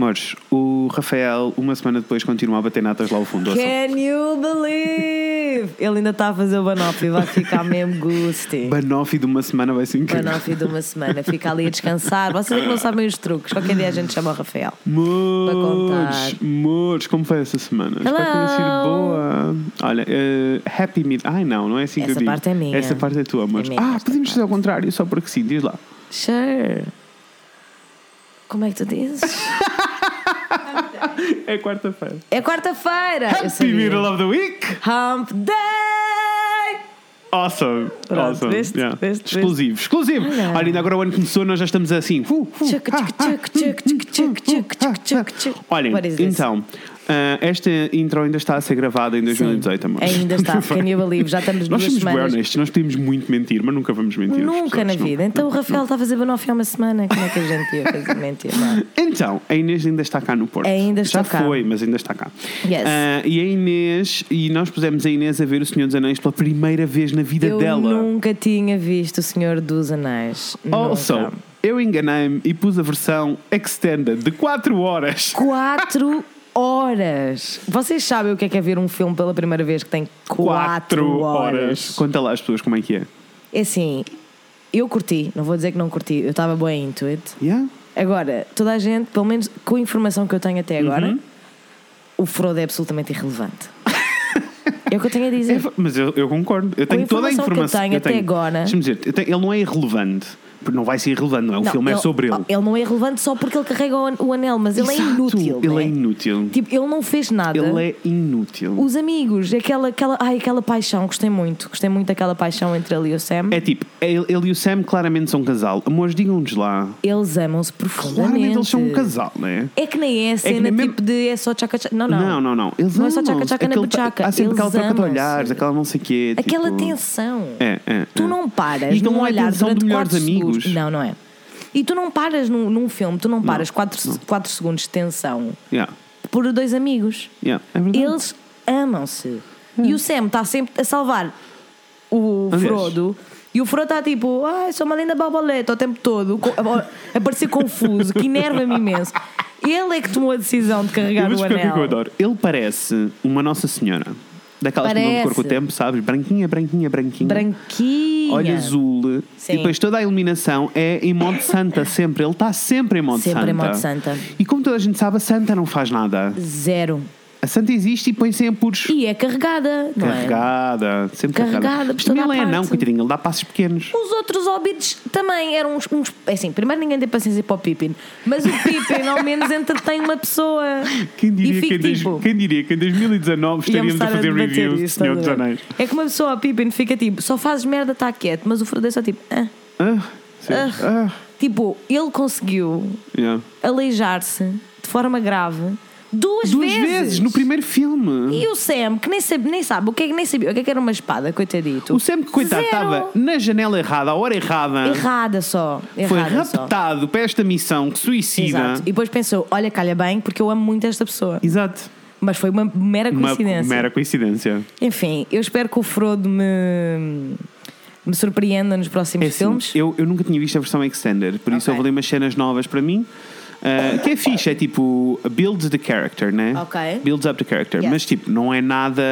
Mores, o Rafael, uma semana depois, continua a bater natas lá ao fundo. Can you believe? Ele ainda está a fazer o e vai ficar mesmo gusti. Banoffee de uma semana vai ser incrível. Banoff de uma semana, fica ali a descansar. Vocês é que não sabem os truques. Qualquer dia a gente chama o Rafael. Mores. Mores, como foi essa semana? Espero que tenha sido Hello. boa. Olha, eh, Happy Mid. Ai não, não é assim que Essa eu digo. parte é minha. Essa parte é tua, amor. É ah, podemos fazer ao contrário, só porque sim, diz lá. Sure. Como é que tu dizes? é quarta-feira. É quarta-feira! Happy Middle of the Week! Hump Day! Awesome! Pronto, awesome! Veste, yeah. veste, exclusivo, veste. exclusivo! Olha. Olha, ainda agora o ano começou, nós já estamos assim. Olha, então, ah, esta intro ainda está a ser gravada em 2018, amor. Ainda está, can you believe? Já estamos Nós duas somos semanas. honestos, nós podemos muito mentir, mas nunca vamos mentir. Nunca na não. vida. Então o Rafael está a fazer banoff há uma semana. Como é que a gente ia fazer mentir? Não. Então, a Inês ainda está cá no Porto. Ainda Já estou cá. foi, mas ainda está cá. Yes. Ah, e a Inês, e nós pusemos a Inês a ver o Senhor dos Anéis pela primeira vez na vida Eu dela. nunca tinha visto o Senhor dos Anéis. Also, Nunca. eu enganei-me e pus a versão extended de 4 horas. Quatro horas. Vocês sabem o que é que é ver um filme pela primeira vez que tem quatro, Quatro horas? Conta lá às pessoas como é que é. É assim, eu curti, não vou dizer que não curti, eu estava bem into it. Yeah? Agora, toda a gente, pelo menos com a informação que eu tenho até agora, Uhum. o Frodo é absolutamente irrelevante. é o que eu tenho a dizer. É, mas eu, eu concordo. Eu tenho toda a informação que eu informação tenho até agora- Deixa-me dizer, eu tenho- ele não é irrelevante. Não vai ser irrelevante, não é? O Não, filme é ele- sobre ele. Ele não é irrelevante só porque ele carrega o, o anel, mas ele é Exato, inútil. Ele não é inútil. Tipo, ele não fez nada. Ele é inútil. Os amigos, aquela, aquela, ai, aquela paixão, gostei muito. Gostei muito daquela paixão entre ele e o Sam. É tipo, ele, ele e o Sam claramente são um casal. Amores, digam-nos lá. Eles amam-se profundamente. Claramente eles são um casal, não é? É que nem é a que cena mesmo- tipo de é só tchaca-tchaca. Não, não. Não, não, não. Eles Não é só tchaca-tchaca na buchaca. Há sempre aquela troca de olhares, aquela não sei o quê. Aquela tipo- tensão. É, é, Tu é. não paras E não é tensão de melhores 4 amigos. Não, não é. E tu não paras num, num filme, tu não paras 4 segundos de tensão Yeah, por dois amigos. yeah, é verdade. Eles amam-se. E o Sam está sempre a salvar o Aliás. Frodo. E o Frodo está tipo, ai, sou uma linda borboleta o tempo todo, co- a, a parecer confuso, que enerva-me imenso. Ele é que tomou a decisão de Eu carregar vou o explicar o é que eu anel. adoro. Ele parece uma Nossa Senhora. Daquelas que mudam de cor com o Parece. tempo, sabes? Branquinha, branquinha, branquinha. Branquinha. Olho azul. Sim. E depois toda a iluminação é em modo santa, sempre. Ele está sempre em modo Sempre santa. em modo santa. E como toda a gente sabe, a santa não faz nada. Zero. A santa existe e põe-se em apuros. E é carregada, não é? Carregada, sempre carregada. Carregada Mas também toda ele a é não, coitadinho, ele dá passos pequenos. Os outros hobbits também eram uns, uns. é Assim, primeiro ninguém tem paciência para o Pippin, mas o Pippin ao menos entretém uma pessoa. Quem diria, que em, dois- tipo. quem diria que em 2019 íamos estaríamos a fazer reviews isto, Senhor dos? Anéis? É que uma pessoa, a Pippin, fica tipo, só fazes merda, está quieto, mas o Frodo é só tipo, ah. Ah, sim. Ah. Ah, Tipo, ele conseguiu yeah. aleijar-se de forma grave duas, Duas vezes. no primeiro filme. E o Sam, que nem sabe, nem sabe o que é que nem sabia o que é que era uma espada, coitadito. O Sam, que coitado, estava na janela errada, à hora errada. Errada só. Foi Errada só. raptado para esta missão que suicida. Exato. E depois pensou: olha, calha bem, porque eu amo muito esta pessoa. Exato. Mas foi uma mera Uma coincidência. mera coincidência. Enfim, eu espero que o Frodo me, me surpreenda nos próximos É assim, filmes. eu, eu nunca tinha visto a versão extended, por isso Ok. houve ali umas cenas novas para mim. Uh, que é fixe, é tipo builds the character, né? Ok. Builds up the character, Yes. mas tipo, não é nada.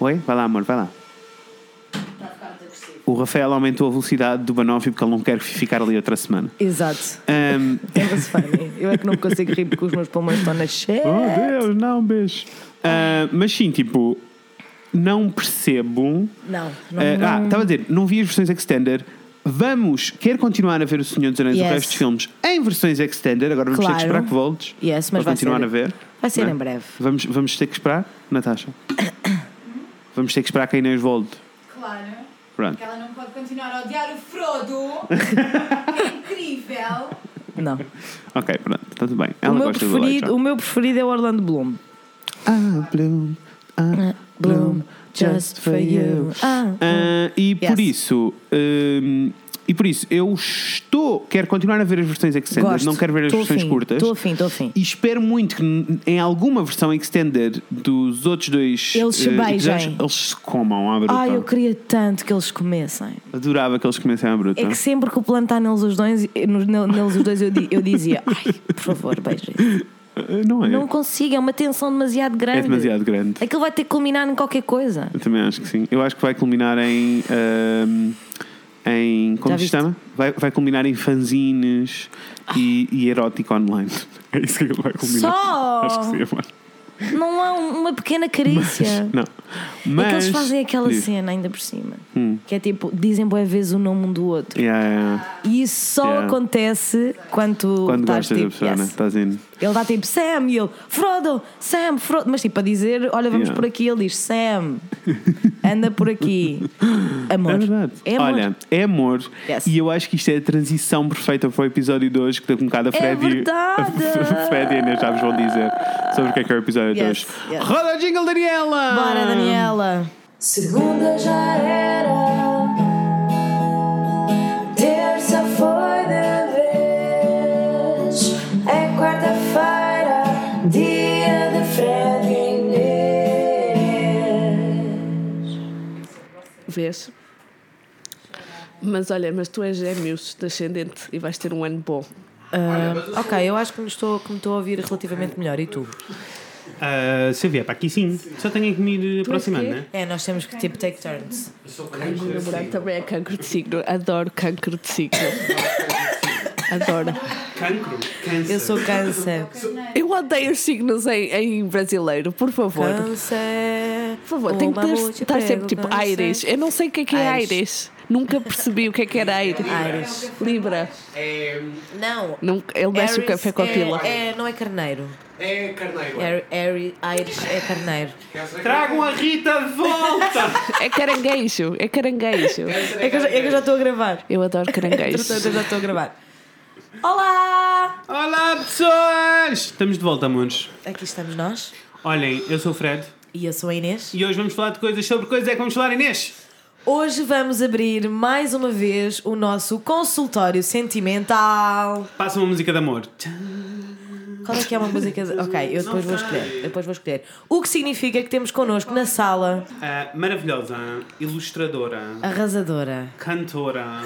Oi? Vai lá, amor, vai lá. O Rafael aumentou a velocidade do Banoffee porque ele não quer ficar ali outra semana. Exato. Um, Lembra-se funny. Eu é que não consigo rir porque os meus pulmões estão na cheia. oh Deus, não, beijo. Uh, mas sim, tipo, não percebo. Não, não, Uh, Ah, estava a dizer, não vi as versões extended. Vamos, quer continuar a ver O Senhor dos Anéis e o Yes. resto dos filmes em versões extended. Agora vamos ter que Claro. esperar que voltes Yes, mas para vai continuar ser- a ver. vai ser não é? em breve. Vamos, vamos ter que esperar, Natasha. vamos ter que esperar que a Inês volte. Claro. Pronto. Porque ela não pode continuar a odiar o Frodo. que é incrível. Não. Ok, pronto, está tudo bem. O Ela meu, gosta do preferido, o meu preferido é o Orlando Bloom. Ah, Bloom, ah, Bloom, just for you. Ah, Ah, e por Yes. isso, hum, e por isso, eu estou, quero continuar a ver as versões extended, Gosto. não quero ver as Tô versões afim, curtas. Estou afim, estou afim. E espero muito que em alguma versão extended dos outros dois Eles se eh, beijem. eles se comam à bruta. Ai, eu queria tanto que eles comessem. Adorava que eles comessem à bruta. É que sempre que o plano está neles os dois, nel- neles os dois eu, eu dizia, ai, por favor, beijem. Uh, Não é. Não consigo, é uma tensão demasiado grande. é demasiado grande. Aquilo vai ter que culminar em qualquer coisa. Eu também acho que sim. Eu acho que vai culminar em. ahm, em como se chama? Vai, vai culminar em fanzines e, e erótico online. É isso que ele vai culminar. Só! Acho que sim, amor. Não há um- uma pequena carícia. Não. É que Mas. eles fazem aquela Diz. cena ainda por cima. Hum. Que é tipo, dizem boas vezes o nome um do outro. Yeah, yeah. E isso só acontece quando Quando estás gostas da tipo. pessoa, yes. né? Estás indo. Ele dá tipo Sam e ele Frodo, Sam, Frodo. Mas tipo a dizer, olha, vamos Yeah. por aqui. Ele diz Sam, anda por aqui. Amor. É verdade. É amor. Olha, é amor. Yes. E eu acho que isto é a transição perfeita para o episódio de hoje, que tem um bocado a Fred e verdade. a Fred e Inês já vos vão dizer sobre o que é que é o episódio de Yes, hoje. yes. Roda jingle, Daniela! Bora, Daniela. Segunda já era, Vês? Mas olha, mas tu és gêmeos descendente e vais ter um ano bom. Ah, ok, eu acho que me estou, que me estou a ouvir relativamente melhor. E tu? Ah, se eu vier para aqui, sim. Só tenho que me ir aproximando, quê? né? É, nós temos que tipo take turns. O meu namorado também é cancro de signo. Adoro cancro de signo. Adoro. Cancro. Câncer. Eu sou câncer. Eu odeio os signos em, em brasileiro, por favor. Câncer. Por favor, tem que ter, estar sempre tipo. Aires. Eu não sei o que é que é Aires. Nunca percebi o que é que era Aires. Aires. Libra. Não. Não, ele mexe o café com a é- pila. É, não é carneiro. É carneiro. Air- Aires é carneiro. Tragam a Rita de volta! É caranguejo. É caranguejo. É que eu já, é que eu já estou a gravar. Eu adoro caranguejos. Portanto, eu já estou a gravar. Olá! Olá, pessoas! Estamos de volta, amores. Aqui estamos nós. Olhem, eu sou o Fred E eu sou a Inês. e hoje vamos falar de coisas sobre coisas é que vamos falar, Inês. Hoje vamos abrir mais uma vez o nosso consultório sentimental. Passa uma música de amor. Qual é que é uma música? de- Ok, eu depois vou escolher. Depois vou escolher. O que significa que temos connosco na sala Ah, maravilhosa, ilustradora, arrasadora, cantora.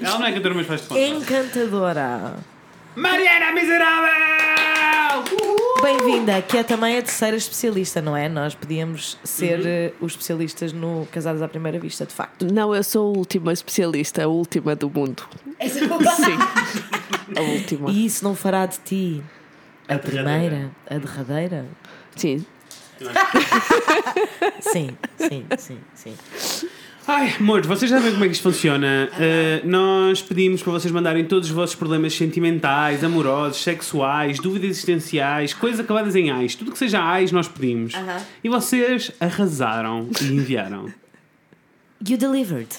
Ela não é cantora, mas faz de conta. encantadora. Mariana Miserável! Uhul! Bem-vinda, que é também a terceira especialista, não é? Nós podíamos ser eh, os especialistas no Casados à Primeira Vista, de facto. Não, eu sou a última especialista, a última do mundo. Sim. A última. E isso não fará de ti a primeira, a derradeira? Sim. Sim, sim, sim, sim. Ai, amores, vocês já sabem como é que isto funciona. Ah, nós pedimos para vocês mandarem todos os vossos problemas sentimentais, amorosos, sexuais, dúvidas existenciais, coisas acabadas em ais. Tudo que seja ais, nós pedimos. Aham. E vocês arrasaram e enviaram. You delivered.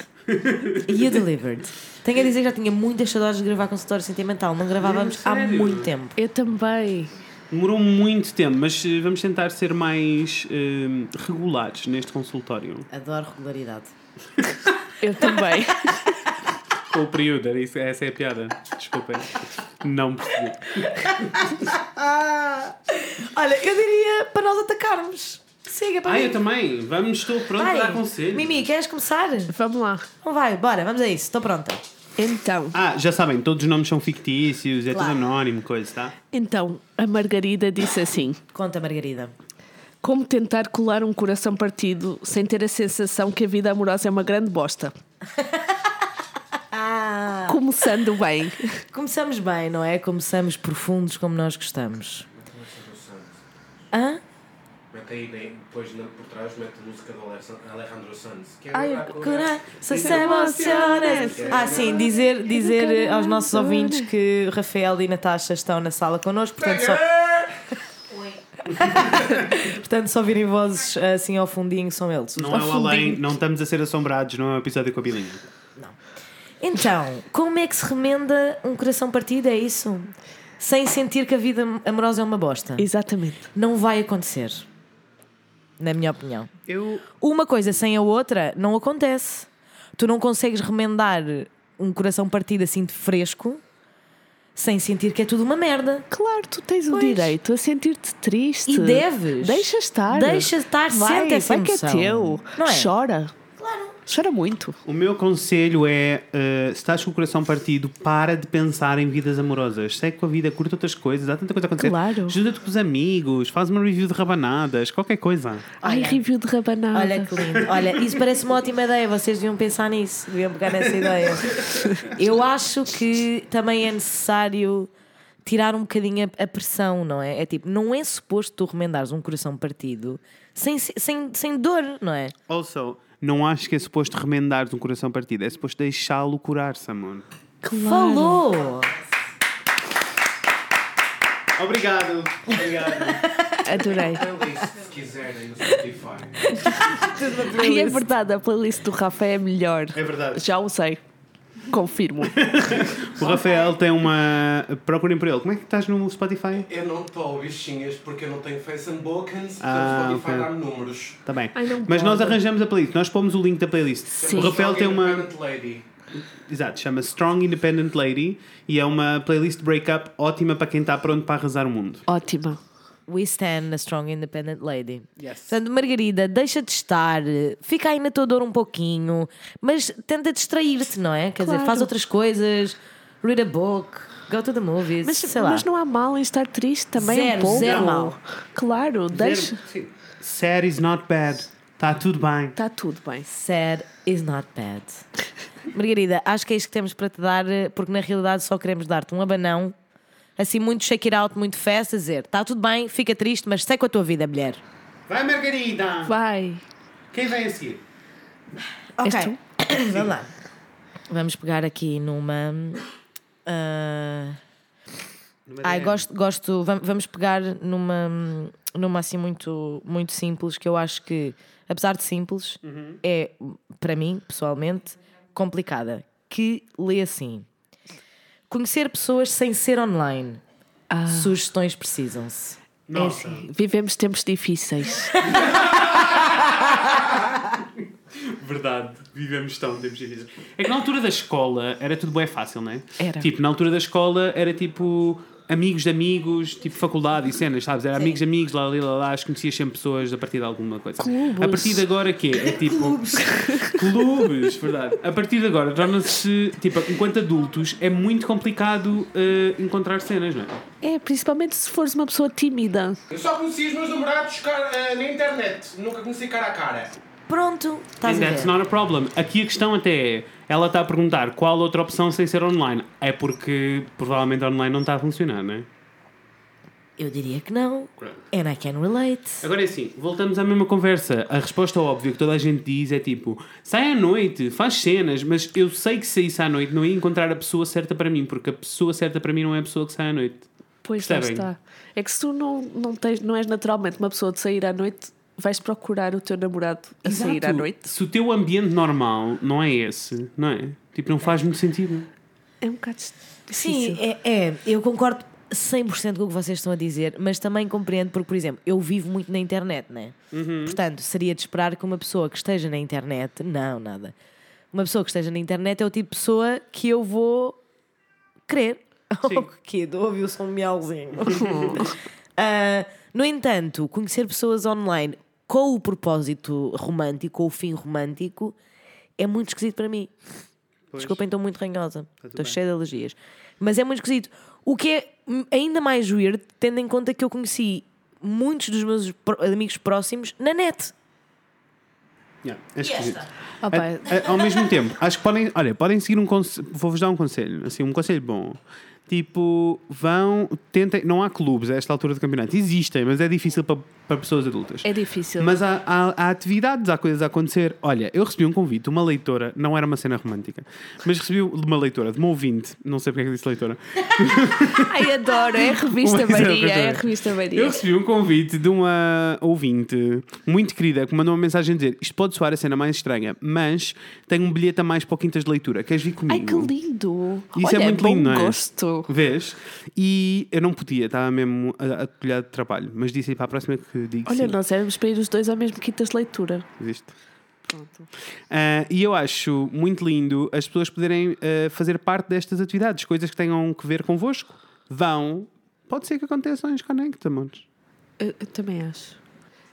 You delivered. Tenho a dizer que já tinha muitas saudades de gravar consultório sentimental. Não gravávamos há Sério? muito tempo. Eu também. Demorou muito tempo, mas eh, vamos tentar ser mais eh, regulares neste consultório. Adoro regularidade. Eu também. Com o período, era isso, essa é a piada. Desculpem. Não percebi. Olha, eu diria para nós atacarmos. Siga para Ah, mim. eu também. Vamos, estou pronto Vai. para dar conselho. Mimi, queres começar? Vamos lá. Não vai, bora, vamos a isso. Estou pronta. Então, Ah, já sabem, todos os nomes são fictícios, é Claro. tudo anónimo, coisa, tá? então, a Margarida disse assim: Conta, Margarida. Como tentar colar um coração partido sem ter a sensação que a vida amorosa é uma grande bosta? Ah, Começando bem. começamos bem, não é? Começamos profundos como nós gostamos. Hã? Mete aí, depois por trás, mete a música do Alexan- Alejandro Sanz. Que é Ai, cura, se se emociones. Ah, sim, dizer, dizer eh, aos nossos ouvintes que Rafael e Natasha estão na sala connosco, portanto só, portanto, só virem vozes assim ao fundinho são eles. Não é o além, não estamos a ser assombrados, não é um episódio com a bilinha. Então, como é que se remenda um coração partido? É isso? Sem sentir que a vida amorosa é uma bosta. Exatamente. Não vai acontecer. Na minha opinião. Eu. Uma coisa sem a outra não acontece. Tu não consegues remendar um coração partido assim de fresco sem sentir que é tudo uma merda. Claro, tu tens o Pois. direito a sentir-te triste. E deves. Deixa estar. Deixa estar, vai, sente essa vai que é emoção. teu. Não é? Chora. Chora muito. O meu conselho é: uh, se estás com o coração partido, para de pensar em vidas amorosas. Segue com a vida, curta outras coisas, há tanta coisa a acontecer. Claro. Ajuda-te com os amigos, faz uma review de rabanadas, qualquer coisa. Ai, Olha. review de rabanada. Olha que lindo. Olha, isso parece uma ótima ideia. Vocês deviam pensar nisso, deviam pegar nessa ideia. Eu acho que também é necessário tirar um bocadinho a, a pressão, não é? É tipo, não é suposto tu remendares um coração partido sem, sem, sem dor, não é? Also, não acho que é suposto remendar um coração partido, é suposto deixá-lo curar-se, amor. Claro. Falou! Obrigado. Obrigado. Adorei. Playlist, se quiserem, no Spotify. Ai, é verdade, a playlist do Rafa é a melhor. É verdade. Já o sei. Confirmo. O Rafael tem uma. Procurem por ele. Como é que estás no Spotify? Eu não estou xingas porque eu não tenho Facebook, portanto Ah, o Spotify ok. dá-me números. Está bem. Ai, Mas nós arranjamos a playlist, nós pomos o link da playlist. Sim. O Rafael tem uma. Independent Lady. Exato, chama Strong Independent Lady e é uma playlist breakup ótima para quem está pronto para arrasar o mundo. Ótima. We stand a strong independent lady. Yes. Portanto, Margarida, deixa de estar, fica aí na tua dor um pouquinho, mas tenta distrair-te, não é? Quer dizer, Claro. faz outras coisas, read a book, go to the movies, Mas, sei lá. mas não há mal em estar triste também Zero, um pouco. zero mal. Claro, deixa. Sim. Sad is not bad. Está tudo bem. Está tudo bem. Sad is not bad. Margarida, acho que é isto que temos para te dar, porque na realidade só queremos dar-te um abanão, assim muito shake it out, muito fast, a dizer, está tudo bem, fica triste, mas segue com a tua vida, mulher. Vai, Margarida! Vai. Quem vem a seguir? Ok, vamos lá. Vamos pegar aqui numa. ah, Ai, gosto, gosto. vam- Vamos pegar numa, numa assim muito, muito simples, que eu acho que, apesar de simples, é, para mim, pessoalmente, complicada. Que lê assim: Conhecer pessoas sem ser online. Sugestões precisam-se. É assim, vivemos tempos difíceis. Verdade, vivemos tão tempos difíceis. É que na altura da escola era tudo bem fácil, não é? Era. Tipo, na altura da escola era tipo amigos de amigos, tipo faculdade e cenas, sabes? Era amigos de amigos, lá, lá, lá, lá, acho que conhecias sempre pessoas a partir de alguma coisa. Clubes. A partir de agora, quê? É tipo. Clubes. verdade. A partir de agora, torna-se, tipo, enquanto adultos, é muito complicado eh, encontrar cenas, não é? É, principalmente se fores uma pessoa tímida. Eu só conheci os meus namorados cara- eh, na internet, nunca conheci cara a cara. Pronto, estás And a that's ver. not a problem. Aqui a questão até é, ela está a perguntar qual outra opção sem ser online. É porque provavelmente online não está a funcionar, não é? Eu diria que não. And I can relate. Agora é assim, voltamos à mesma conversa. A resposta óbvia que toda a gente diz é tipo, sai à noite, faz cenas, mas eu sei que se saísse à noite não ia encontrar a pessoa certa para mim, porque a pessoa certa para mim não é a pessoa que sai à noite. Pois Percebem? está. É que se tu não, não, tens, não és naturalmente uma pessoa de sair à noite, vais procurar o teu namorado a sair à Exato. noite. Se o teu ambiente normal não é esse, não é? Tipo, não faz muito sentido. É um bocado difícil. Sim, é, é, eu concordo 100% com o que vocês estão a dizer, mas também compreendo porque, por exemplo, eu vivo muito na internet, né? Portanto, seria de esperar que uma pessoa que esteja na internet, não, nada. Uma pessoa que esteja na internet é o tipo de pessoa que eu vou querer. Sim. Oh, que ouve o som miauzinho. Ah, no entanto, conhecer pessoas online com o propósito romântico, ou o fim romântico, é muito esquisito para mim. Desculpem, estou muito ranhosa. Estou cheia de alergias. Mas é muito esquisito. O que é ainda mais weird, tendo em conta que eu conheci muitos dos meus amigos próximos na net. Yeah, é esquisito. Ah, pá, A- a- ao mesmo tempo, acho que podem, olha, podem seguir um conselho, vou-vos dar um conselho, assim, um conselho bom. Tipo, vão, tentem, não há clubes a esta altura do campeonato, existem, mas é difícil para, para pessoas adultas. é difícil. Mas há, há, há atividades, há coisas a acontecer. Olha, eu recebi um convite, de uma leitora, não era uma cena romântica, mas recebi uma leitora, de uma ouvinte, não sei porque é que disse leitora, Ai, adoro. É a revista Uma Maria. É a revista Eu Maria. recebi um convite de uma ouvinte muito querida que mandou uma mensagem a dizer: Isto pode soar a cena mais estranha, mas tenho um bilhete a mais para o Quintas de Leitura. Queres vir comigo? Ai, que lindo. Isso Olha, é muito bom lindo, não é? gosto. Vês? E eu não podia, estava mesmo a, a colher de trabalho, mas disse aí para a próxima que digo Olha, sim. nós éramos para ir os dois ao mesmo quintas de leitura. Existe. Ah, e eu acho muito lindo as pessoas poderem ah, fazer parte destas atividades, coisas que tenham que ver convosco. Vão, pode ser que aconteçam em Connect, amores. Eu, eu também acho.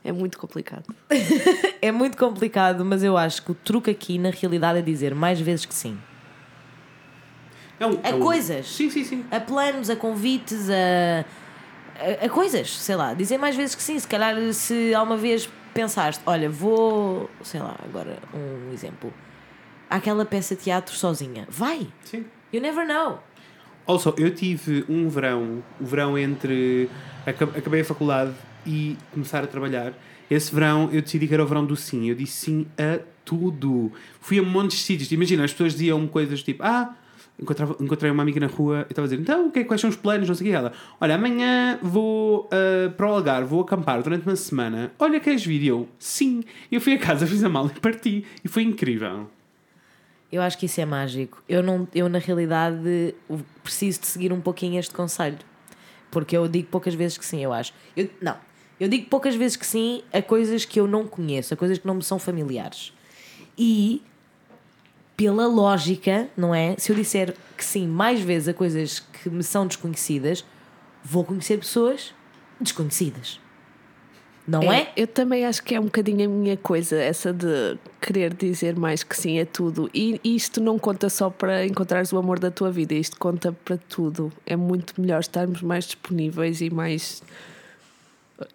É muito complicado. É muito complicado, mas eu acho que o truque aqui, na realidade, é dizer mais vezes que sim. É, um, A é um- coisas. Sim, sim, sim. A planos, a convites, a, a, a coisas, sei lá. Dizer mais vezes que sim. Se calhar, se há uma vez pensaste, olha, vou, sei lá, agora um exemplo. Àquela peça de teatro sozinha. Vai! sim. You never know. Also, eu tive um verão, o verão entre aca- acabei a faculdade e começar a trabalhar. Esse verão eu decidi que era o verão do sim. Eu disse sim a tudo. Fui a montes de sítios. Imagina, as pessoas diziam coisas tipo: Ah, encontrava, encontrei uma amiga na rua e estava a dizer: Então, o que é- quais são os planos? Não sei o que. Ela: Olha, amanhã vou ah, para o Algarve, vou acampar durante uma semana. Olha, queres vir? E eu: Sim. Eu fui a casa, fiz a mala e parti. E foi incrível. Eu acho que isso é mágico. Eu, não, eu na realidade, preciso de seguir um pouquinho este conselho. Porque eu digo poucas vezes que sim, eu acho. Eu, não. Eu digo poucas vezes que sim a coisas que eu não conheço, a coisas que não me são familiares. E, pela lógica, não é? Se eu disser que sim mais vezes a coisas que me são desconhecidas, vou conhecer pessoas desconhecidas. Não é? Eu também acho que é um bocadinho a minha coisa, essa de querer dizer mais que sim a tudo. E isto não conta só para encontrares o amor da tua vida, isto conta para tudo. É muito melhor estarmos mais disponíveis e mais.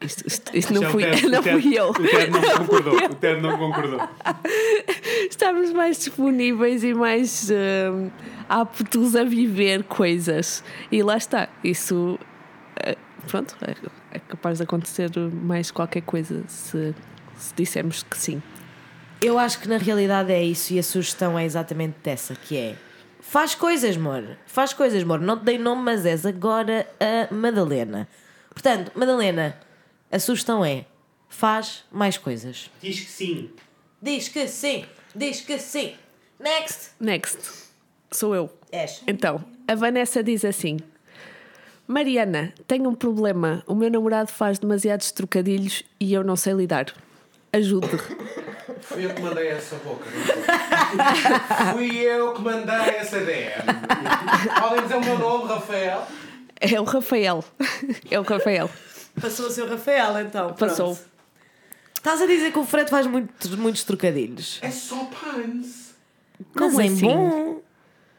Isto, isto- isto não, fui, não fui eu. O Ted não concordou. O Ted não concordou. Estarmos mais disponíveis e mais hum, aptos a viver coisas. E lá está. Isso, eh, pronto, é, é capaz de acontecer mais qualquer coisa se, se dissermos que sim. Eu acho que na realidade é isso e a sugestão é exatamente dessa, que é faz coisas, amor. Faz coisas, amor. Não te dei nome, mas és agora a Madalena. Portanto, Madalena, a sugestão é faz mais coisas. Diz que sim. Diz que sim, diz que sim. Next. Next, sou eu. És. Então, a Vanessa diz assim: Mariana, tenho um problema. O meu namorado faz demasiados trocadilhos e eu não sei lidar. Ajude. Fui eu que mandei essa boca. Fui eu que mandei essa DM. Podem dizer o meu nome, Rafael? É o Rafael. É o Rafael. Passou a ser o Rafael, então. Passou. Estás a dizer que o Fred faz muitos, muitos trocadilhos. É só puns. Mas Como em assim? bom.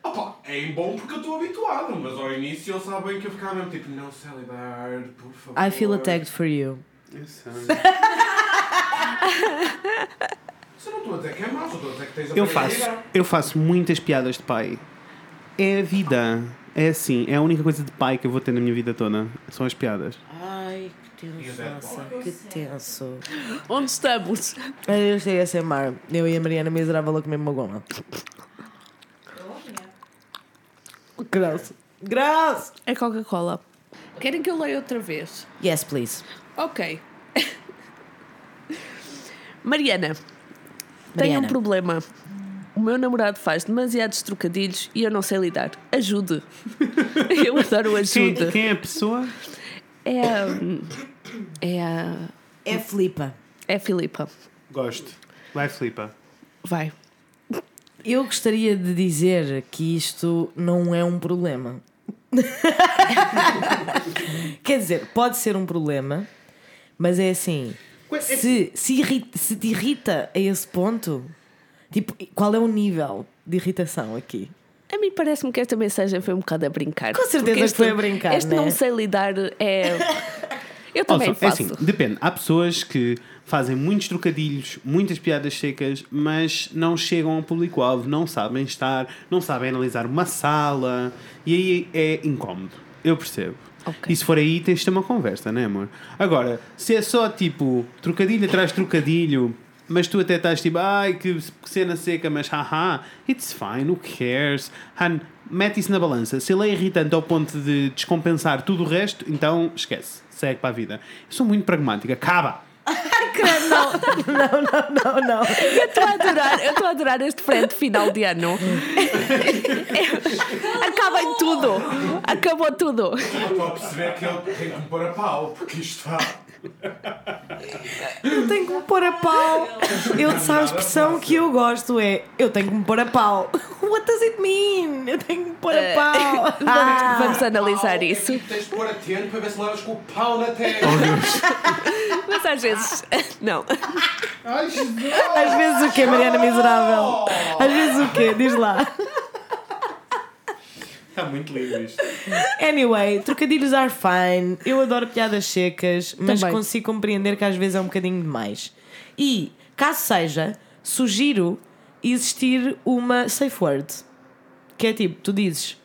Opa, é em bom porque eu estou habituado, mas ao início eles sabem que eu ficava mesmo tipo, não sei lidar, por favor. I feel attacked for you. Eu sei. Só não estou a dizer que é mau, estou a dizer que tens a Eu faço, eu faço muitas piadas de pai. É a vida. É assim, é a única coisa de pai que eu vou ter na minha vida toda. São as piadas. Ai, que tenso, nossa, que tenso. Onde estamos? Eu cheguei a ser mar. Eu e a Mariana miserável a comer uma goma. Grosso. Grosso! É Coca-Cola. Querem que eu leia outra vez? Yes, please. Ok. Mariana, tenho Mariana. um problema. O meu namorado faz demasiados trocadilhos e eu não sei lidar. Ajude. Eu adoro Quem, ajuda. quem é a pessoa? É a. É a. É flipa. É a Filipa. Gosto. Vai, flipa. Vai. Eu gostaria de dizer que isto não é um problema. Quer dizer, pode ser um problema, mas é assim. Se, se, irrita- se te irrita a esse ponto, tipo, qual é o nível de irritação aqui? A mim parece-me que esta mensagem foi um bocado a brincar. Com certeza Porque que foi a brincar, Este né? não sei lidar é. Eu também é faço. assim, depende. Há pessoas que fazem muitos trocadilhos, muitas piadas secas, mas não chegam ao público-alvo, não sabem estar, não sabem analisar uma sala e aí é incómodo. Eu percebo. Ok. E se for aí, tens de ter uma conversa, né, amor? Agora, se é só tipo trocadilho atrás de trocadilho, mas tu até estás tipo, ai que cena seca, mas haha, it's fine, who cares? Han, mete isso na balança. Se ele é irritante ao ponto de descompensar tudo o resto, então esquece, segue para a vida. Eu sou muito pragmática, acaba! Não, não. Eu estou a adorar, eu estou a adorar este frente final de ano. Acaba em tudo. Acabou tudo. Estou a perceber que ele tem que me pôr a pau, porque isto está. Eu tenho que me pôr a pau. Eu, sabe a expressão que eu gosto é eu tenho que me pôr a pau. what does it mean? Eu tenho que pôr a pau. Vamos, vamos analisar isso. Tens de pôr atento para ver se levas com o pau na testa. Mas às vezes. Não. Ai. Às vezes o quê, Mariana Miserável? Às vezes o quê? Diz lá. Está muito lindo isto. Anyway, trocadilhos are fine. Eu adoro piadas secas, mas Também. consigo compreender que às vezes é um bocadinho demais. E, caso seja, sugiro existir uma safe word. Que é tipo, tu dizes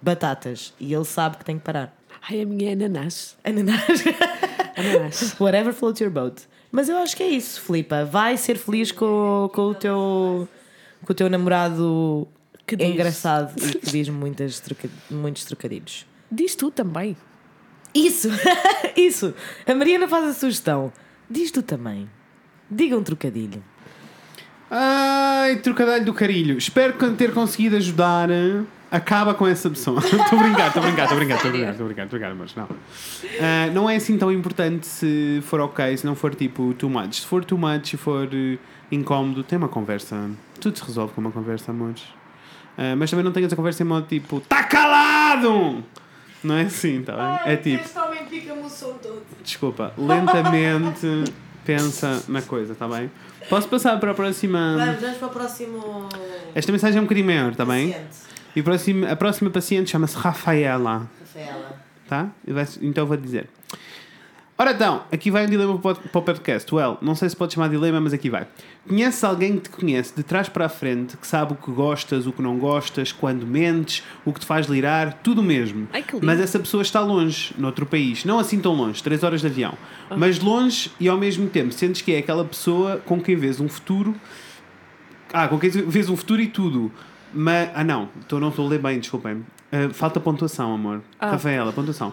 batatas e ele sabe que tem que parar. Ai, a minha é ananás. Ananás. Ananás. Whatever floats your boat. Mas eu acho que é isso, Filipa. Vai ser feliz com, com o teu com o teu namorado Que diz. engraçado e que diz muitas troca- muitos trocadilhos. Diz tu também. Isso! isso! A Mariana faz a sugestão. Diz tu também. Diga um trocadilho. Ai, trocadilho do carilho. Espero ter conseguido ajudar. Acaba com essa pessoa. Estou a brincar, estou a brincar, estou a brincar, estou a brincar, estou a brincar, brincar, mas não. Ah, não é assim tão importante se for ok, se não for tipo too much. Se for too much e for eh, incómodo, tem uma conversa. Tudo se resolve com uma conversa, amores. Ah, mas também não tenhas a conversa em modo tipo, tá calado! Não é assim, tá bem? É tipo, Este homem pica-me o som todo. desculpa, lentamente pensa na coisa, tá bem? Posso passar para a próxima. Vamos, vamos para o próximo. Esta mensagem é um bocadinho maior, tá bem? paciente. E a próxima, a próxima paciente chama-se Rafaela, Rafaela. tá? Então vou dizer. Ora então, aqui vai um dilema para o podcast. Well, não sei se pode chamar dilema, mas aqui vai. Conheces alguém que te conhece de trás para a frente, que sabe o que gostas, o que não gostas, quando mentes, o que te faz lirar, tudo mesmo. Ai, que lindo. mas essa pessoa está longe, noutro país. Não assim tão longe, 3 horas de avião. Mas longe e ao mesmo tempo sentes que é aquela pessoa com quem vês um futuro ah, com quem vês um futuro e tudo. Mas, ah, não, tô, não estou a ler bem, desculpem. Ah, falta pontuação, amor. Rafaela, pontuação.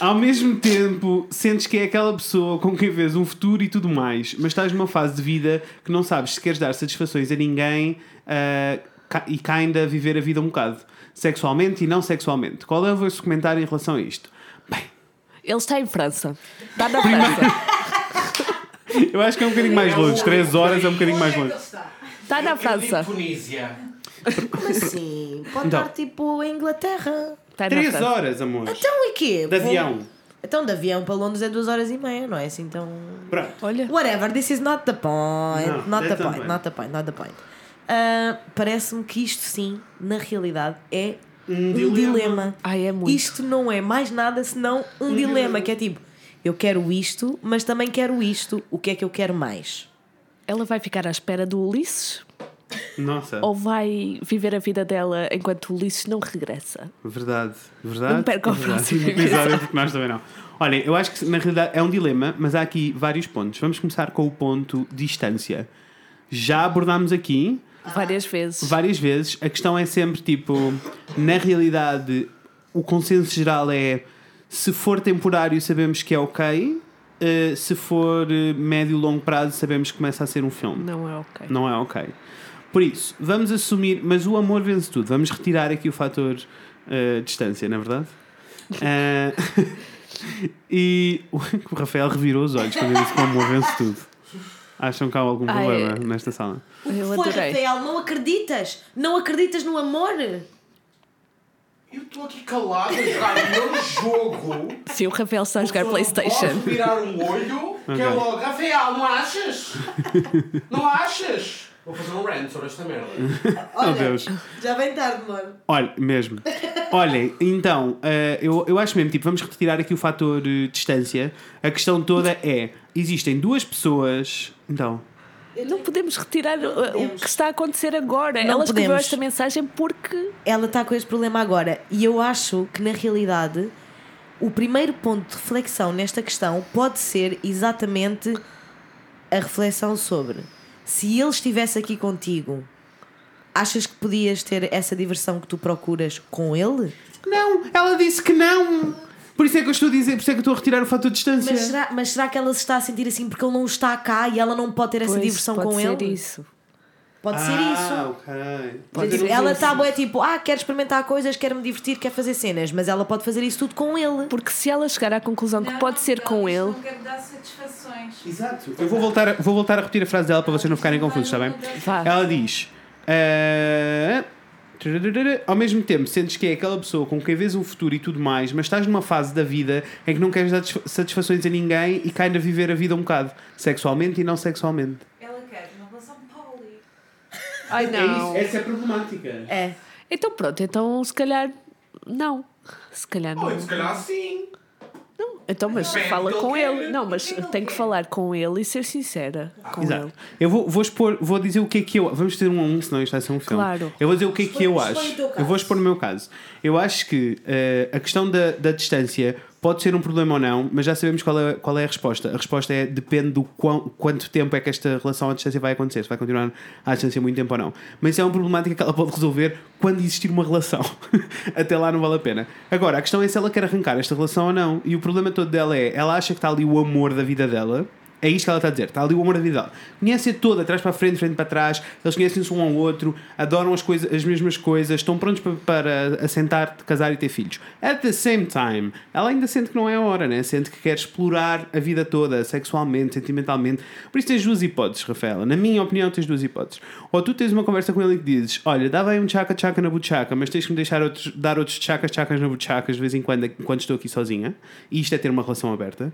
Ao mesmo tempo, sentes que é aquela pessoa com quem vês um futuro e tudo mais, mas estás numa fase de vida que não sabes se queres dar satisfações a ninguém ah, ca- e ainda viver a vida um bocado. Sexualmente e não sexualmente. Qual é o vosso comentário em relação a isto? Bem, Ele está em França. Está na França. eu acho que é um bocadinho mais longe. 3 horas é um bocadinho mais longe. Está na digo França. Tunísia. Como assim? Pode Então. estar tipo em Inglaterra. Está na 3 França. horas, amor. Então e quê? De Vou- avião. Então de avião para Londres é duas horas e meia, não é assim tão. Pronto. Olha. Whatever, this is not the point. Não, not the that's the point, point. not the point, not the point. Ah, Parece-me que isto sim, na realidade, é um, dilema. dilema. Ai, é muito. Isto não é mais nada senão um, dilema, que é tipo, eu quero isto, mas também quero isto. O que é que eu quero mais? Ela vai ficar à espera do Ulisses Nossa. ou vai viver a vida dela enquanto o Ulisses não regressa? Verdade, verdade. Não perca o próximo episódio, porque nós também não. Olhem, eu acho que na realidade é um dilema, mas há aqui vários pontos. Vamos começar com o ponto distância. Já abordámos aqui Várias vezes. várias vezes. A questão é sempre tipo, na realidade, o consenso geral é se for temporário, sabemos que é ok. eh, se for eh, médio e longo prazo, sabemos que começa a ser um filme. Não é ok. Não é ok. Por isso, vamos assumir, mas o amor vence tudo. Vamos retirar aqui o fator eh, distância, não é verdade? Eh, e o Rafael revirou os olhos quando eu disse que o amor vence tudo. Acham que há algum Ai, problema é. nesta sala? Eu Foi, adorei. Rafael, não acreditas? Não acreditas no amor? Eu estou aqui calado a jogar o meu jogo. Sim, o Rafael está a jogar não Posso PlayStation. virar um olho, que é logo, Rafael, não achas? não achas? Vou fazer um rant sobre esta merda. Oh Deus. Já vem tarde, mano. Olha, mesmo. Olhem, então, eh, eu, eu acho mesmo, tipo, vamos retirar aqui o fator eh, distância. A questão toda é: existem duas pessoas. Então, Não podemos retirar uh, o que está a acontecer agora. Não Ela escreveu podemos. esta mensagem porque Ela está com este problema agora. E eu acho que, na realidade, o primeiro ponto de reflexão nesta questão pode ser exatamente a reflexão sobre se ele estivesse aqui contigo, achas que podias ter essa diversão que tu procuras com ele? não, ela disse que não. Por isso é que eu estou a dizer, por isso é que eu estou a retirar o fator distância. Mas será, mas será que ela se está a sentir assim porque ele não está cá e ela não pode ter essa Pois, diversão pode com ser ele? isso. Pode ser ah, isso. ok. Quer dizer, ela está boa, tipo, ah, quer experimentar coisas, quer me divertir, quer fazer cenas, mas ela pode fazer isso tudo com ele. Porque se ela chegar à conclusão que pode ser com ele, Não quero dar satisfações. Exato. Eu vou voltar, a- vou voltar a repetir a frase dela para vocês não ficarem confusos, está bem? Ela diz: Ah, ao mesmo tempo, sentes que é aquela pessoa com quem vês um futuro e tudo mais, mas estás numa fase da vida em que não queres dar satisfa- satisfações a ninguém e cai a viver a vida um bocado, sexualmente e não sexualmente. Ela quer uma relação poli. Ai não. essa é a problemática. É. Então pronto, então se calhar não. Se calhar não. Ou se calhar sim. Então, mas Depende fala com ele. Não, mas tem que falar com ele e ser sincera com Exato. ele. Eu vou, vou expor, vou dizer o que é que eu. Vamos ter um a um, senão isto vai ser um filme. Claro. Eu vou dizer o que é que eu acho. Eu vou expor o meu caso. Eu acho que eh, a questão da, da distância pode ser um problema ou não, mas já sabemos qual é, qual é a resposta. A resposta é depende do quão, quanto tempo é que esta relação à distância vai acontecer. Se vai continuar à distância muito tempo ou não. Mas é uma problemática que ela pode resolver quando existir uma relação. Até lá não vale a pena. Agora, a questão é se ela quer arrancar esta relação ou não. E o problema todo dela é, ela acha que está ali o amor da vida dela. É isto que ela está a dizer, está ali o amor da vida dela. Conhece toda, atrás para a frente, frente para trás, eles conhecem-se um ao outro, adoram as, coisas, as mesmas coisas, estão prontos para, para assentar, casar e ter filhos. At the same time, ela ainda sente que não é a hora, né? sente que quer explorar a vida toda, sexualmente, sentimentalmente. Por isso tens duas hipóteses, Rafaela. Na minha opinião, tens duas hipóteses. Ou tu tens uma conversa com ele e dizes: Olha, dava aí um tchaca-tchaca na buchaca, mas tens que me deixar outros, dar outros tchacas-tchacas na buchacas de vez em quando, enquanto estou aqui sozinha. E isto é ter uma relação aberta.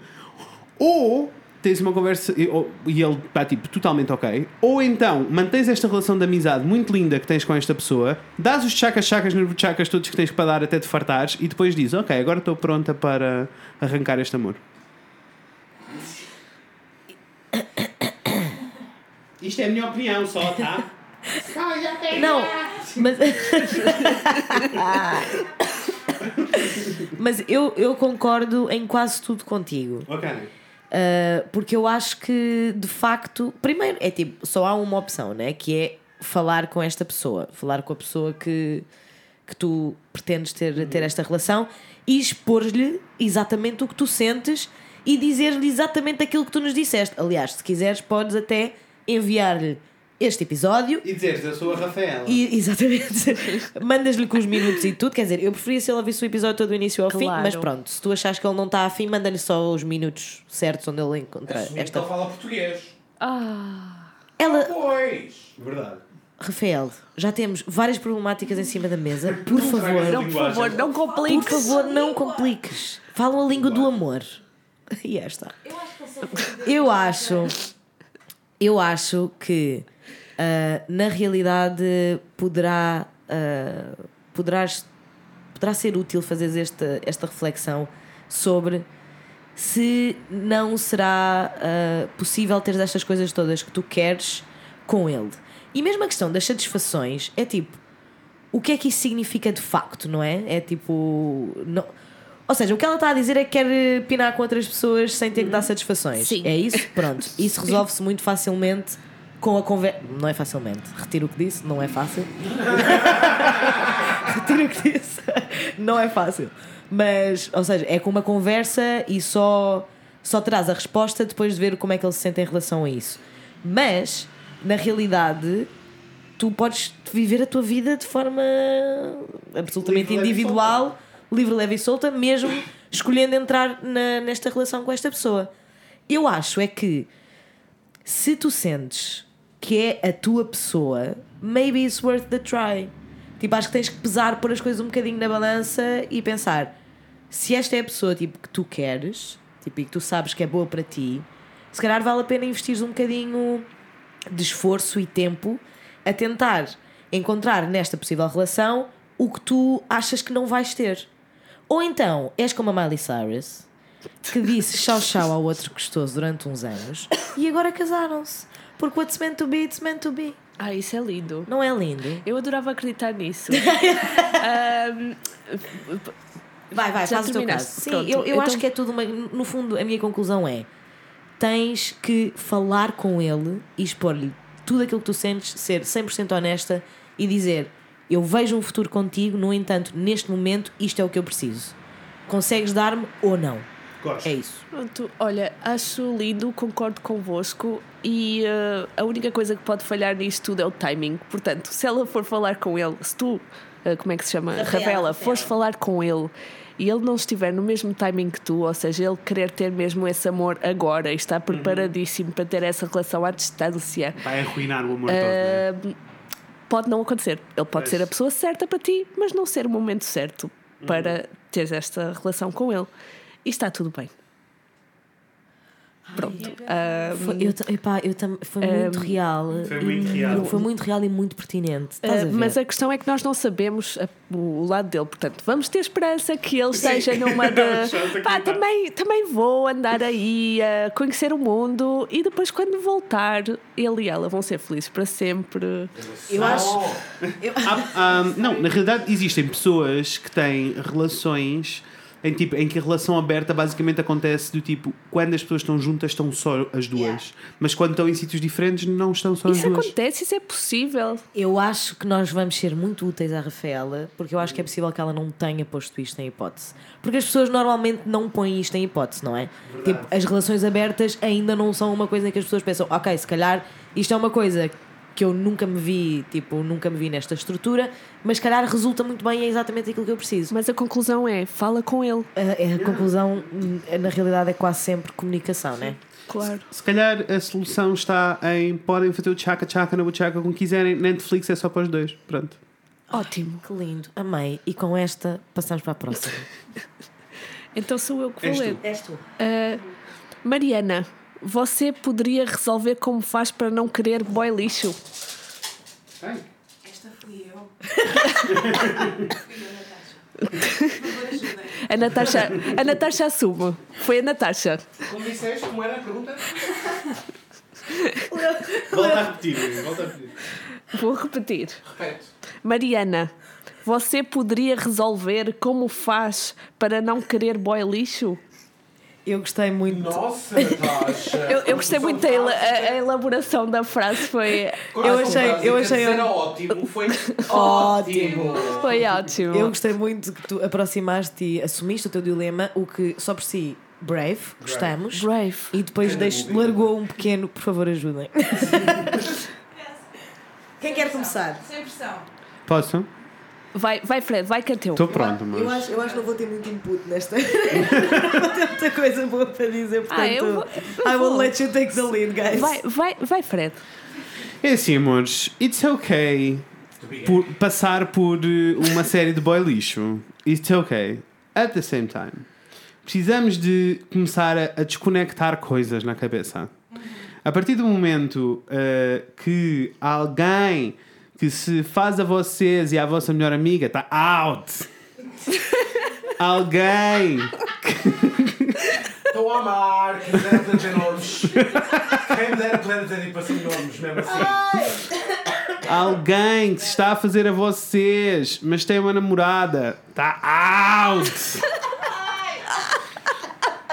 Ou tens uma conversa e, ou- e ele está tipo totalmente ok. Ou então mantens esta relação de amizade muito linda que tens com esta pessoa, dás os chacas-chacas nos chacas todos que tens para dar até te fartares e depois dizes: Ok, agora estou pronta para arrancar este amor. Isto é a minha opinião só, tá? Não, mas. mas eu, eu concordo em quase tudo contigo. ok. Uh, porque eu acho que de facto, primeiro é tipo, só há uma opção, né? Que é falar com esta pessoa, falar com a pessoa que, que tu pretendes ter, ter esta relação e expor-lhe exatamente o que tu sentes e dizer-lhe exatamente aquilo que tu nos disseste. Aliás, se quiseres, podes até enviar-lhe este episódio E dizeres: Eu sou a Rafaela. e, exatamente. Mandas-lhe com os minutos e tudo. Quer dizer, eu preferia se ele ouvisse o episódio todo do início ao fim, Claro. mas pronto, se tu achas que ele não está afim, manda-lhe só os minutos certos onde ele encontra Assumindo que esta. ele fala português. Ah, Ela, Pois. Verdade. Rafael, já temos várias problemáticas em cima da mesa. Por favor, não, por favor, não por compliques. favor, não compliques. Falam a língua do amor. E esta. Eu acho Eu acho, eu acho que ah, na realidade poderá, ah, poderás, poderá ser útil fazer esta, esta reflexão sobre se não será ah, possível ter estas coisas todas que tu queres com ele. E mesmo a questão das satisfações é tipo, o que é que isso significa de facto, não é? É tipo. Não... Ou seja, o que ela está a dizer é que quer eh, pinar com outras pessoas sem ter que dar satisfações. Sim. É isso? Pronto. Isso resolve-se muito facilmente com a conversa. Não é facilmente. Retiro o que disse, não é fácil. Retiro o que disse. Não é fácil. Mas, ou seja, é com uma conversa e só, só terás a resposta depois de ver como é que ele se sente em relação a isso. Mas, na realidade, tu podes viver a tua vida de forma absolutamente Livre, leve individual, livre, leve e solta, mesmo escolhendo entrar na- nesta relação com esta pessoa. Eu acho é que se tu sentes que é a tua pessoa, maybe it's worth the try. Tipo, acho que tens que pesar, pôr as coisas um bocadinho na balança e pensar se esta é a pessoa tipo, que tu queres tipo, e que tu sabes que é boa para ti, se calhar vale a pena investir um bocadinho de esforço e tempo a tentar encontrar nesta possível relação o que tu achas que não vais ter. Ou então és como a Miley Cyrus, que disse tchau tchau ao outro gostoso durante uns anos e agora casaram-se. Porque what's meant to be, it's meant to be. ah, isso é lindo. Não é lindo? Eu adorava acreditar nisso. Ahm, Vai, vai, faz o teu terminaste? caso. Sim, Pronto, eu, eu então- acho que é tudo uma. No fundo, a minha conclusão é: tens que falar com ele e expor-lhe tudo aquilo que tu sentes, ser 100% honesta e dizer: Eu vejo um futuro contigo, no entanto, neste momento, isto é o que eu preciso. Consegues dar-me ou não? Gosto. É isso. Pronto, olha, acho lindo, concordo convosco e eh, a única coisa que pode falhar nisto tudo é o timing. Portanto, se ela for falar com ele, se tu, eh, como é que se chama? Rafaela, Rafaela, Rafaela. fores falar com ele e ele não estiver no mesmo timing que tu, ou seja, ele querer ter mesmo esse amor agora e está preparadíssimo para ter essa relação à distância. Vai arruinar o amor todo. né? Uh, pode não acontecer. Ele pode ser a pessoa certa para ti, mas não ser o momento certo para teres esta relação com ele. E está tudo bem. Pronto. Ah, Foi, eu, epá, eu tam- foi muito real. Foi muito e- real. Foi muito real e muito pertinente. Estás a ah, mas a questão é que nós não sabemos a- o lado dele, portanto, vamos ter esperança que ele esteja numa de. Pá, também, também vou andar aí a conhecer o mundo e depois, quando voltar, ele e ela vão ser felizes para sempre. eu acho. Há- há- não, na realidade existem pessoas que têm relações em, tipo, em que a relação aberta basicamente acontece do tipo quando as pessoas estão juntas estão só as duas, mas quando estão em sítios diferentes não estão só as Isso duas. acontece, isso é possível. Eu acho que nós vamos ser muito úteis à Rafaela, porque eu acho que é possível que ela não tenha posto isto em hipótese. Porque as pessoas normalmente não põem isto em hipótese, não é? Tipo, as relações abertas ainda não são uma coisa em que as pessoas pensam, ok, se calhar isto é uma coisa que eu nunca me vi, tipo, nunca me vi nesta estrutura, mas se calhar resulta muito bem, é exatamente aquilo que eu preciso. Mas a conclusão é: fala com ele. A, a conclusão, na realidade, é quase sempre comunicação, não é? Claro. Se calhar a solução está em podem fazer o tchaca-tchaca na buchaca como quiserem, Netflix é só para os dois. Pronto. Ótimo. Que lindo, amei. E com esta, passamos para a próxima. Então sou eu que vou És tu. ler. És tu. Ah, Mariana, você poderia resolver como faz para não querer boy lixo? Esta fui eu. Fui. A Natasha, a Natasha assume. Foi a Natasha. Como disseste, como era a pergunta? Volta a repetir, volta a repetir. Vou repetir. Repete. Mariana, você poderia resolver como faz para não querer boy lixo? Eu gostei muito. Nossa, Natasha! Eu, eu gostei muito da ela- a, a elaboração da frase, foi, Eu achei- eu achei- Era ótimo, foi Ótimo. foi ótimo. Eu gostei muito que tu aproximaste e assumiste o teu dilema, o que só por si, brave, gostamos. Brave. E depois deixo, largou um pequeno, por favor, ajudem. Quem quer começar? Sem pressão. Posso? Vai, vai Fred, vai que é teu. Estou pronto, mas. Eu acho, eu acho que não vou ter muito input nesta. não vou ter muita coisa boa para dizer, portanto. Ah, eu vou- eu I will vou. let you take the lead, guys. Vai, vai, vai Fred. É assim, amores, it's okay por passar por eh, uma série de boy lixo. It's okay. At the same time, precisamos de começar a, a desconectar coisas na cabeça. A partir do momento eh, que alguém que se faz a vocês e à vossa melhor amiga está out. alguém Estou a amar, quem me dera poder dizer nomes. Quem me dera poder dizer tipo assim nomes, mesmo assim. Alguém que se está a fazer a vocês, mas tem uma namorada, está out!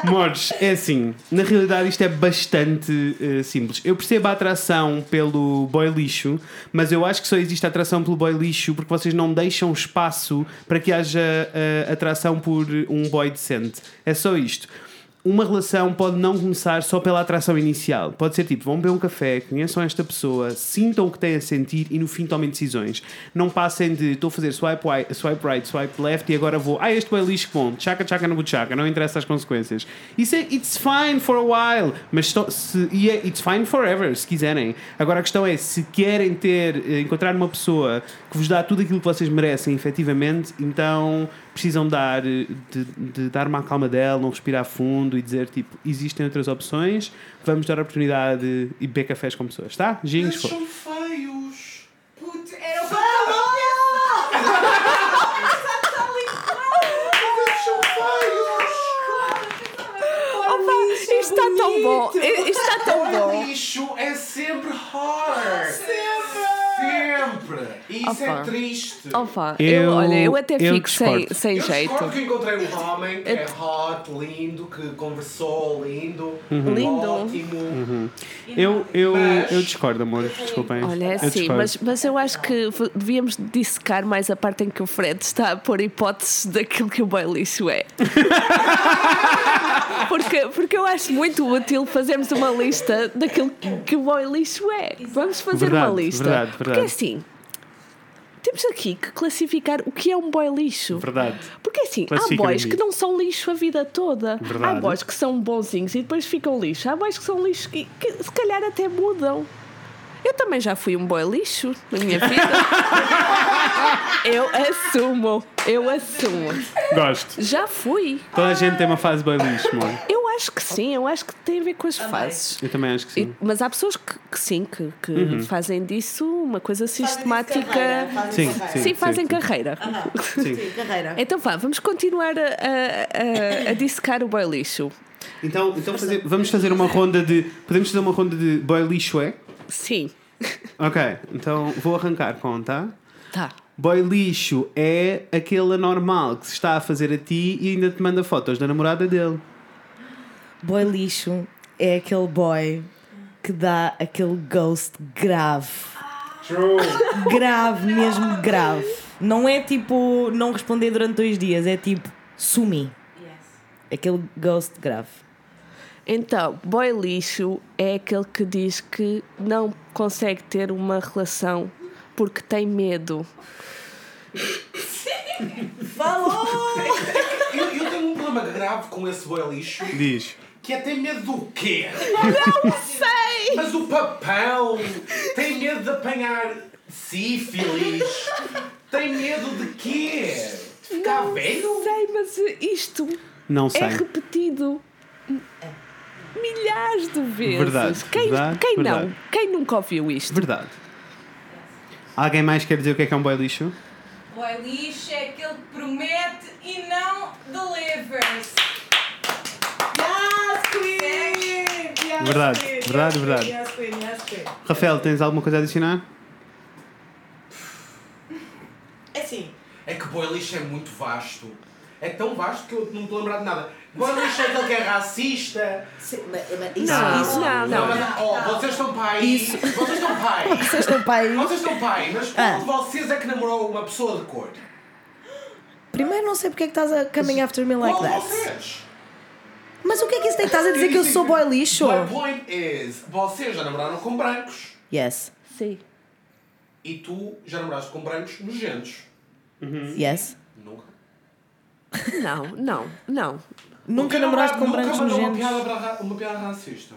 Mores, é assim, na realidade isto é bastante eh, simples. Eu percebo a atração pelo boy lixo, mas eu acho que só existe atração pelo boy lixo porque vocês não deixam espaço para que haja eh, atração por um boy decente. É só isto. Uma relação pode não começar só pela atração inicial. Pode ser tipo, vão beber um café, conheçam esta pessoa, sintam o que têm a sentir e no fim tomem decisões. Não passem de estou a fazer swipe, wi- swipe right, swipe left e agora vou, ah, este é lixo bom, tchaca tchaca no buchaca, não interessa as consequências. Isso é, it's fine for a while, mas se, e é, it's fine forever, se quiserem. Agora a questão é, se querem ter, eh, encontrar uma pessoa que vos dá tudo aquilo que vocês merecem efetivamente, então precisam dar, de, de dar uma calma dela, não respirar fundo e dizer tipo, existem outras opções, vamos dar a oportunidade e beber cafés com pessoas, tá? Ginhos, Eles são feios. Puto, era o que eu Eles são feios. Opa, isto está tão bom. Isto está tão O bom. lixo é sempre hard. Sempre. Sempre. Isso é Opa. triste. Opa, Eu- eu, olha, eu até eu fico sem, sem Eu jeito. discordo que encontrei um homem que é hot, lindo, que conversou, lindo, Lindo. ótimo. Eu, eu, Mas- eu discordo, amor, desculpem. Olha, é Eu assim, mas, mas eu acho que devíamos dissecar mais a parte em que o Fred está a pôr hipóteses daquilo que o boy lixo é. porque, porque eu acho muito útil fazermos uma lista daquilo que o boy lixo é. Vamos fazer Verdade, uma lista. verdade, Porque verdade. assim, temos aqui que classificar o que é um boy lixo. Verdade. Porque assim, há boys que não são lixo a vida toda. Verdade. Há boys que são bonzinhos e depois ficam lixo. Há boys que são lixo e que se calhar até mudam. Eu também já fui um boy lixo na minha vida. eu assumo, eu assumo. Gosto. Já fui. Toda a gente tem uma fase bem lixo, amor. Eu acho que sim, eu acho que tem a ver com as fases. Eu também acho que E- sim. mas há pessoas que, que sim, que, que Uhum. fazem disso uma coisa sistemática. carreira, fazem Sim. Sim, sim, fazem sim. carreira. Sim. Sim, carreira. Então vá, vamos continuar a, a, a, a dissecar o boy lixo. Então, então fazer- vamos fazer uma ronda de. Podemos fazer uma ronda de boy lixo é? Sim, Ok, então vou arrancar com, tá? tá. Boy lixo é aquele anormal que se está a fazer a ti e ainda te manda fotos da namorada dele. Boy lixo é aquele boy que dá aquele ghost grave. True. Grave, mesmo grave. Não é tipo não responder durante dois dias, é tipo sumi. Aquele ghost grave. Então, boy lixo é aquele que diz que não consegue ter uma relação porque tem medo. Falou! Eu, eu tenho um problema grave com esse boi lixo, Diz. que é ter medo do quê? Não sei! Mas o papão tem medo de apanhar sífilis. Tem medo de quê? De ficar velho? Sei, mas isto Não é sei. repetido milhares de vezes. Verdade, quem verdade, quem verdade. não? Quem nunca ouviu isto? Verdade. Alguém mais quer dizer o que é que é um boy lixo? Boy lixo é aquele que promete e não delivers. Yes, queen! Yes, Verdade, queen, verdade, yes, verdade. Yes, queen, yes, queen. Rafael, tens alguma coisa a adicionar? É assim. É que boi lixo é muito vasto. É tão vasto que eu não me estou a lembrar de nada. Boi lixo é aquele que é racista. Sim, mas- mas Isso, Não, isso. não, não. mas, oh, vocês estão para aí. Vocês estão aí. Vocês estão aí. Vocês estão aí. Mas qual Ah. de vocês é que namorou uma pessoa de cor? Primeiro, não sei porque é que estás a coming after me like Qual de that. vocês? Mas o que é que isso tem? Estás a dizer que eu sou boy lixo? My point is, vocês já namoraram com brancos Yes. Sim. e tu já namoraste com brancos nojentos. Yes. Nunca. Não, não, não. Nunca namoraste com nunca brancos mandou uma nojentos? piada, uma piada racista.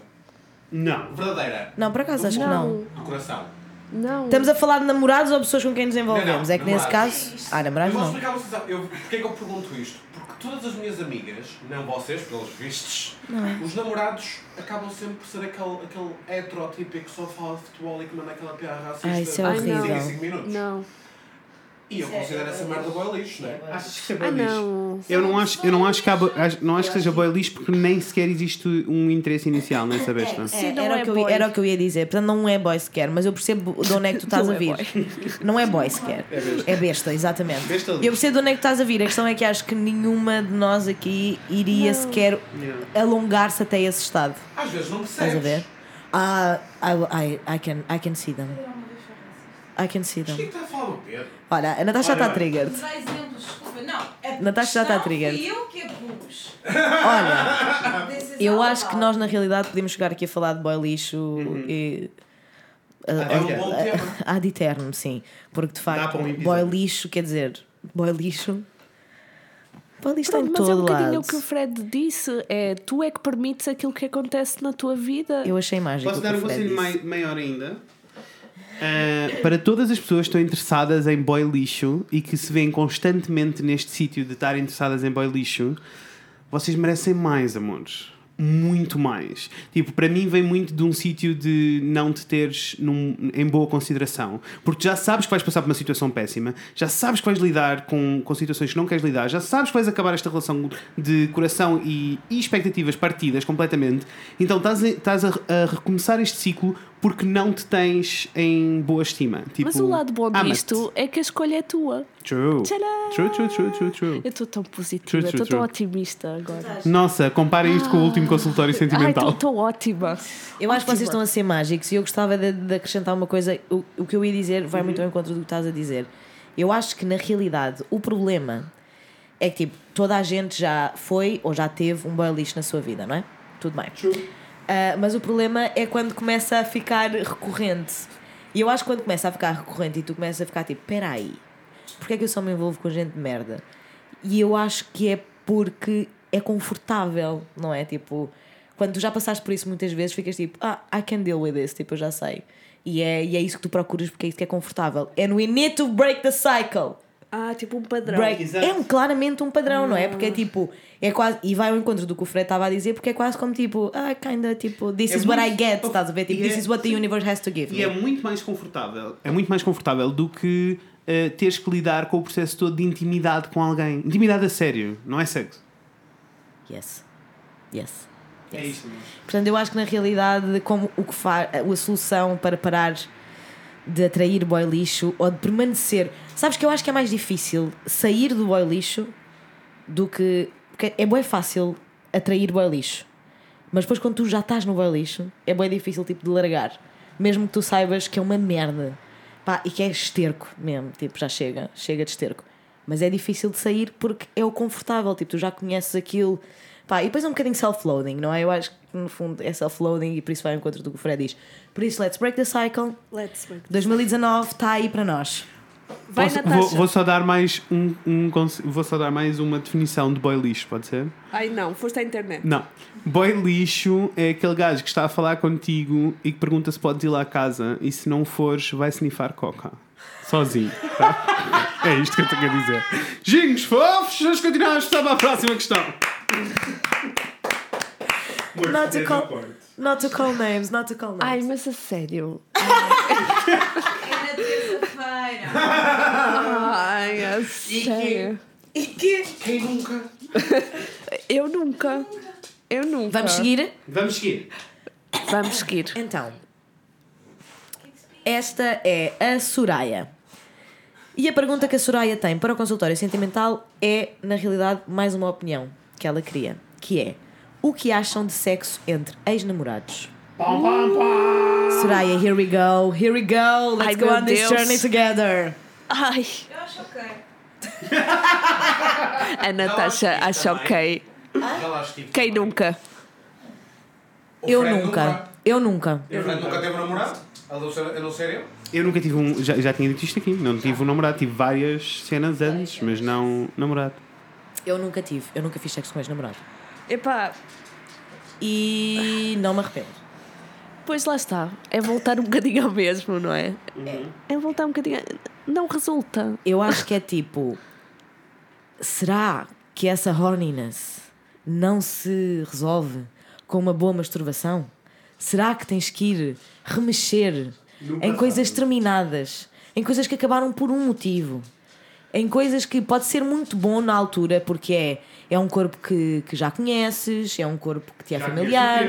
Não. Verdadeira. Não, por acaso acho que não. Do coração. Não. Estamos a falar de namorados ou pessoas com quem nos envolvemos? Não, não, é que nesse namorados. caso. Ah, Eu namorados vou não. explicar a vocês. Eu, porquê é que eu pergunto isto? Porque todas as minhas amigas, não vocês, pelos vistos, os namorados acabam sempre por ser aquele, aquele heterotípico que só fala de futebol e que manda aquela piada racista. Ah, isso é Ai, horrível. Cinco em cinco minutos. Não. E eu considero essa merda boa lixo, não é? Achas que isso é Ah, boy lixo? não. Eu não acho, eu não acho que, há não acho que seja boy lixo porque nem sequer existe um interesse inicial nessa besta. Sim, não era, é o que eu, era o que eu ia dizer. Portanto, não é boy sequer, mas eu percebo de onde é que tu estás Não a é vir. Não é boy sequer. É besta. exatamente. Besta eu percebo de onde é que estás a vir. A questão é que acho que nenhuma de nós aqui iria sequer alongar-se até esse estado. Às vezes não Estás a percebes. ver? Ah, I, I, I, can, I can see them. I can see é them. que está a falar do Pedro? Olha, a Natasha está triggered. Exemplos, desculpa. Não, a Natasha já está triggered. fui eu que a pus. Olha, eu acho que nós na realidade podemos chegar aqui a falar de boy lixo e. É um bom tema. Ad eterno, sim. Porque de facto, um boy lixo, quer dizer, boy lixo. Boy lixo está em Pronto, mas é um bocadinho lado. o que o Fred disse. É tu é que permites aquilo que acontece na tua vida. Eu achei mágico. Posso o que dar o um conselho mai- maior ainda? Uh, para todas as pessoas que estão interessadas em boy lixo e que se veem constantemente neste sítio de estar interessadas em boy lixo, vocês merecem mais, amores. Muito mais. Tipo, para mim vem muito de um sítio de não te teres num- em boa consideração. Porque já sabes que vais passar por uma situação péssima, já sabes que vais lidar com, com situações que não queres lidar, já sabes que vais acabar esta relação de coração e, e expectativas partidas completamente. Então estás a, a recomeçar este ciclo porque não te tens em boa estima. Tipo, Mas o lado bom disto é que a escolha é tua. True. True, true, true, true, true. Eu estou tão positiva, True, true, estou tão true. otimista agora. Nossa, comparem isto com o último consultório Ai, sentimental. estou ótima. Eu acho que vocês estão a ser mágicos e eu gostava de, de acrescentar uma coisa. O, o que eu ia dizer vai muito ao encontro do que estás a dizer. Eu acho que na realidade o problema é que tipo, toda a gente já foi ou já teve um boy lixo na sua vida, não é? Tudo bem. Ah, mas o problema é quando começa a ficar recorrente. E eu acho que quando começa a ficar recorrente e tu começas a ficar tipo, peraí, porque é que eu só me envolvo com gente de merda? E eu acho que é porque é confortável, não é? Tipo, quando tu já passaste por isso muitas vezes, ficas tipo, ah, I can deal with this, tipo, eu já sei. E é, e é isso que tu procuras porque é isso que é confortável. And we need to break the cycle. Ah, tipo um padrão. Break. Exato. É um, claramente um padrão, não é? Porque é tipo, é quase, e vai ao encontro do que o Fred estava a dizer, porque é quase como tipo, ah, kinda tipo, this É is what I muito- get, estás a ver? Tipo, E this é- is what the sim. universe has to give. E me. é muito mais confortável. É muito mais confortável do que eh, teres que lidar com o processo todo de intimidade com alguém. Intimidade a sério, não é sexo. Yes. Yes. É isso. Portanto, eu acho que na realidade, como o que faz a solução para parar de atrair boy lixo ou de permanecer. Sabes que eu acho que é mais difícil sair do boy lixo do que. Porque é bem fácil atrair boy lixo. Mas depois, quando tu já estás no boy lixo, é bem difícil tipo, de largar. Mesmo que tu saibas que é uma merda. Pá, e que é esterco mesmo. Tipo, já chega. Chega de esterco. Mas é difícil de sair porque é o confortável. Tipo, tu já conheces aquilo. Pá, e depois é um bocadinho self-loading, não é? Eu acho que no fundo é self-loading e por isso vai ao encontro do que o Fred diz. Por isso, let's break the cycle. Let's break. 2019 está aí para nós. Vai, Posso- vou, vou só dar mais um, um vou só dar mais uma definição de boy lixo, pode ser? Ai não, foste à internet. Não. Boy lixo é aquele gajo que está a falar contigo e que pergunta se podes ir lá à casa e se não fores, vai snifar coca. Sozinho. tá? é isto que eu tenho a dizer. Gingos fofos, vamos continuar a estudar para a próxima questão. Not to not to call names, not to call names. Ai, mas a sério. É na terça-feira. Ai, a sério. E que? Quem nunca? Eu nunca. Eu nunca. Vamos seguir? Vamos seguir. Vamos seguir. Então, esta é a Soraya. E a pergunta que a Soraya tem para o consultório sentimental é, na realidade, mais uma opinião que ela queria, que é o que acham de sexo entre ex-namorados? Soraya, here we go, here we go, let's Ai, go on this Deus. journey together. Ai, Eu acho ok. a Natasha acha ok. Quem nunca? Eu nunca, eu nunca. Fred nunca teve namorado? A não ser, a não ser eu? Eu nunca tive um. Já, já tinha dito isto aqui. Não tive um namorado. Tive várias cenas antes, mas não namorado. Eu nunca tive, eu nunca fiz sexo com ex-namorado. Epá, E não me arrependo. pois lá está. É voltar um bocadinho ao mesmo, não é? É voltar um bocadinho. Não resulta. Eu acho que é tipo. Será que essa horniness não se resolve com uma boa masturbação? Será que tens que ir remexer em coisas terminadas, em coisas que acabaram por um motivo, em coisas que pode ser muito bom na altura, porque é, é um corpo que, que já conheces, é um corpo que te é Já familiar.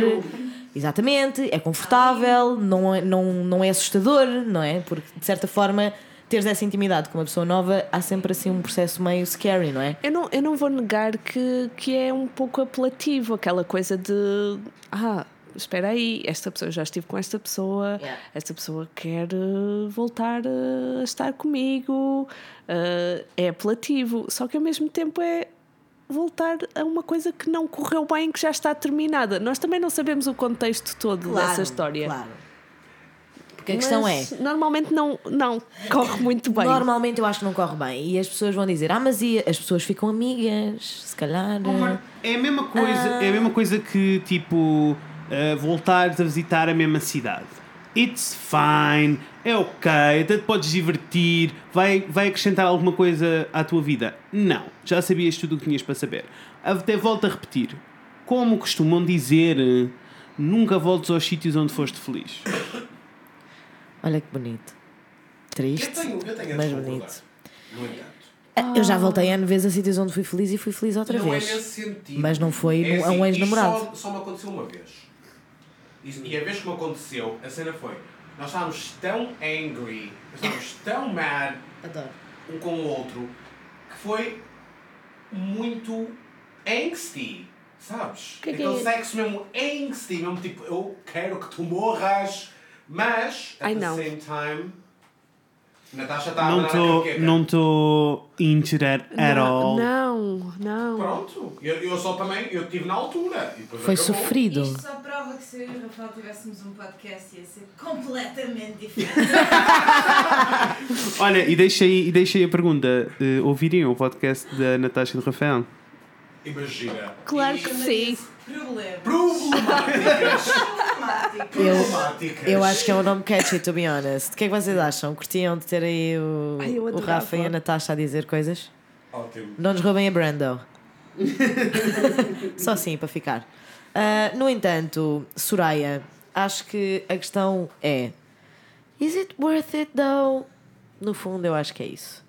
Exatamente, é confortável, não é, não, não é assustador, não é? Porque de certa forma, teres essa intimidade com uma pessoa nova, há sempre assim um processo meio scary, não é? Eu não, eu não vou negar que, que é um pouco apelativo aquela coisa de. Ah, espera aí, esta pessoa eu já estive com esta pessoa, Yeah. esta pessoa quer eh, voltar eh, a estar comigo. eh, é apelativo, só que ao mesmo tempo é voltar a uma coisa que não correu bem, que já está terminada. Nós também não sabemos o contexto todo dessa história. Claro. Porque a questão é. Mas Normalmente não, não corre muito bem. Normalmente eu acho que não corre bem e as pessoas vão dizer, ah, mas e as pessoas ficam amigas, se calhar. É a mesma coisa, é a mesma coisa que tipo eh, voltares a visitar a mesma cidade. It's fine, é ok, até te podes divertir, vai, vai acrescentar alguma coisa à tua vida. Não, já sabias tudo o que tinhas para saber. Até volto a repetir. Como costumam dizer, nunca voltes aos sítios onde foste feliz. Olha que bonito. Eu Triste, tenho, eu tenho mas bonito. No entanto. Eu já voltei N vezes a sítios onde fui feliz e fui feliz outra não vez. é nesse sentido. Mas não foi É num- a um assim, ex-namorado. Só, só me aconteceu uma vez. E, e a vez que me aconteceu, a cena foi: nós estávamos tão angry, nós estávamos tão mad Adoro. um com o outro, que foi muito angsty. Sabes? Que que Aquele é? sexo mesmo angsty, mesmo tipo, eu quero que tu morras, mas at Ai, the não. same time. Natasha está a Não estou não tô into that at não, all. Não, não. Pronto, eu, eu só também, eu estive na altura. e Foi acabou. sofrido. Isto só prova que se eu e o Rafael tivéssemos um podcast ia ser completamente diferente. Olha, e deixei, e deixei a pergunta: eh, ouvirem o podcast da Natasha e do Rafael? Imagina. Claro que sim. Problema. Problemáticas. Problemático. Eu, Problemáticas. eu acho que é um nome catchy, to be honest. O que é que vocês acham? Curtiam de ter aí o, Ai, o. Rafa e a Natasha a dizer coisas? Ótimo. Não nos roubem a Brando. Só assim, para ficar. Ah, no entanto, Soraya, acho que a questão é: Is it worth it though? No fundo, eu acho que é isso.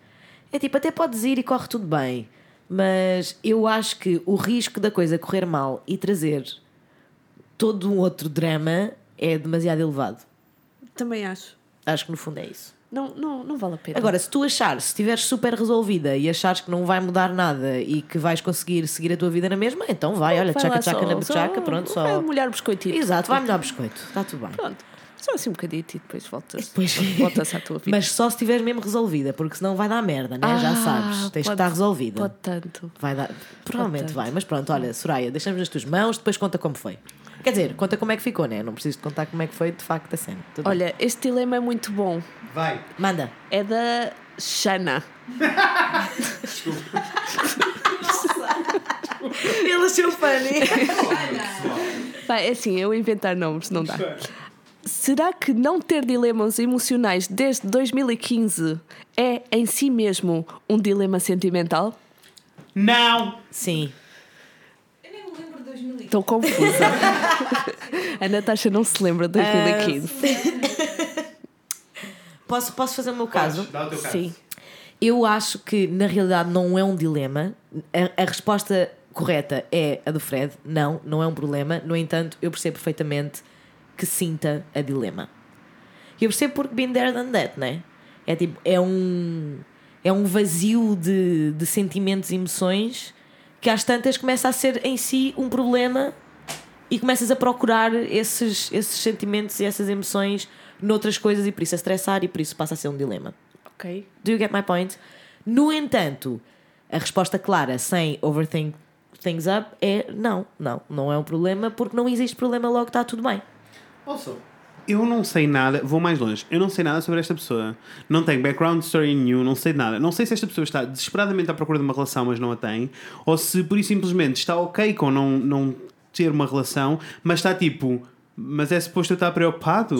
É tipo, até podes ir e corre tudo bem, mas eu acho que o risco da coisa correr mal e trazer todo um outro drama é demasiado elevado. Também acho. Acho que no fundo é isso. Não, não, não vale a pena. Agora, se tu achares, se estiveres super resolvida e achares que não vai mudar nada e que vais conseguir seguir a tua vida na mesma, então vai, olha, Vai tchaca lá tchaca só- na buchaca, só- pronto, Vai só. molhar o biscoitito. Exato, vai melhor biscoito, está tudo bem. Pronto. Só assim um bocadito e depois voltas. Depois- Voltas à tua vida. Mas só se estiveres mesmo resolvida, porque senão vai dar merda, né? Já Ah, sabes, tens de pode- estar resolvida. Pode tanto. Vai dar, provavelmente tanto. vai, mas pronto, olha, Soraya, deixamos nas tuas mãos, depois conta como foi. Quer dizer, conta como é que ficou, né? Não preciso de contar como é que foi de facto a cena. Tudo bem. Olha, este dilema é muito bom. Vai. Manda. É da Xana. Ele achou funny. Vai, é assim, eu inventar nomes, não dá. Será que não ter dilemas emocionais desde 2015 é em si mesmo um dilema sentimental? Não! Sim. Eu nem me lembro de 2015. Estou confusa. A Natasha não se lembra de 2015. Posso, posso fazer o meu caso? Dá o teu caso. Sim. Eu acho que na realidade não é um dilema. A, a resposta correta é a do Fred. Não, não é um problema. No entanto, eu percebo perfeitamente que sinta a dilema. Eu percebo porque been there than that, né? É tipo, é um, é um vazio de, de sentimentos e emoções que às tantas começa a ser em si um problema e começas a procurar esses, esses sentimentos e essas emoções noutras coisas e por isso a estressar e por isso passa a ser um dilema. Ok. Do you get my point? No entanto, a resposta clara, sem overthink things up, é não, não, não é um problema porque não existe problema, logo está tudo bem. Also, Eu não sei nada, vou mais longe. Eu não sei nada sobre esta pessoa. Não tenho background story nenhum, não sei nada. Não sei se esta pessoa está desesperadamente à procura de uma relação, mas não a tem, ou se por isso simplesmente está ok com não, não ter uma relação, mas está tipo, mas é suposto eu estar preocupado?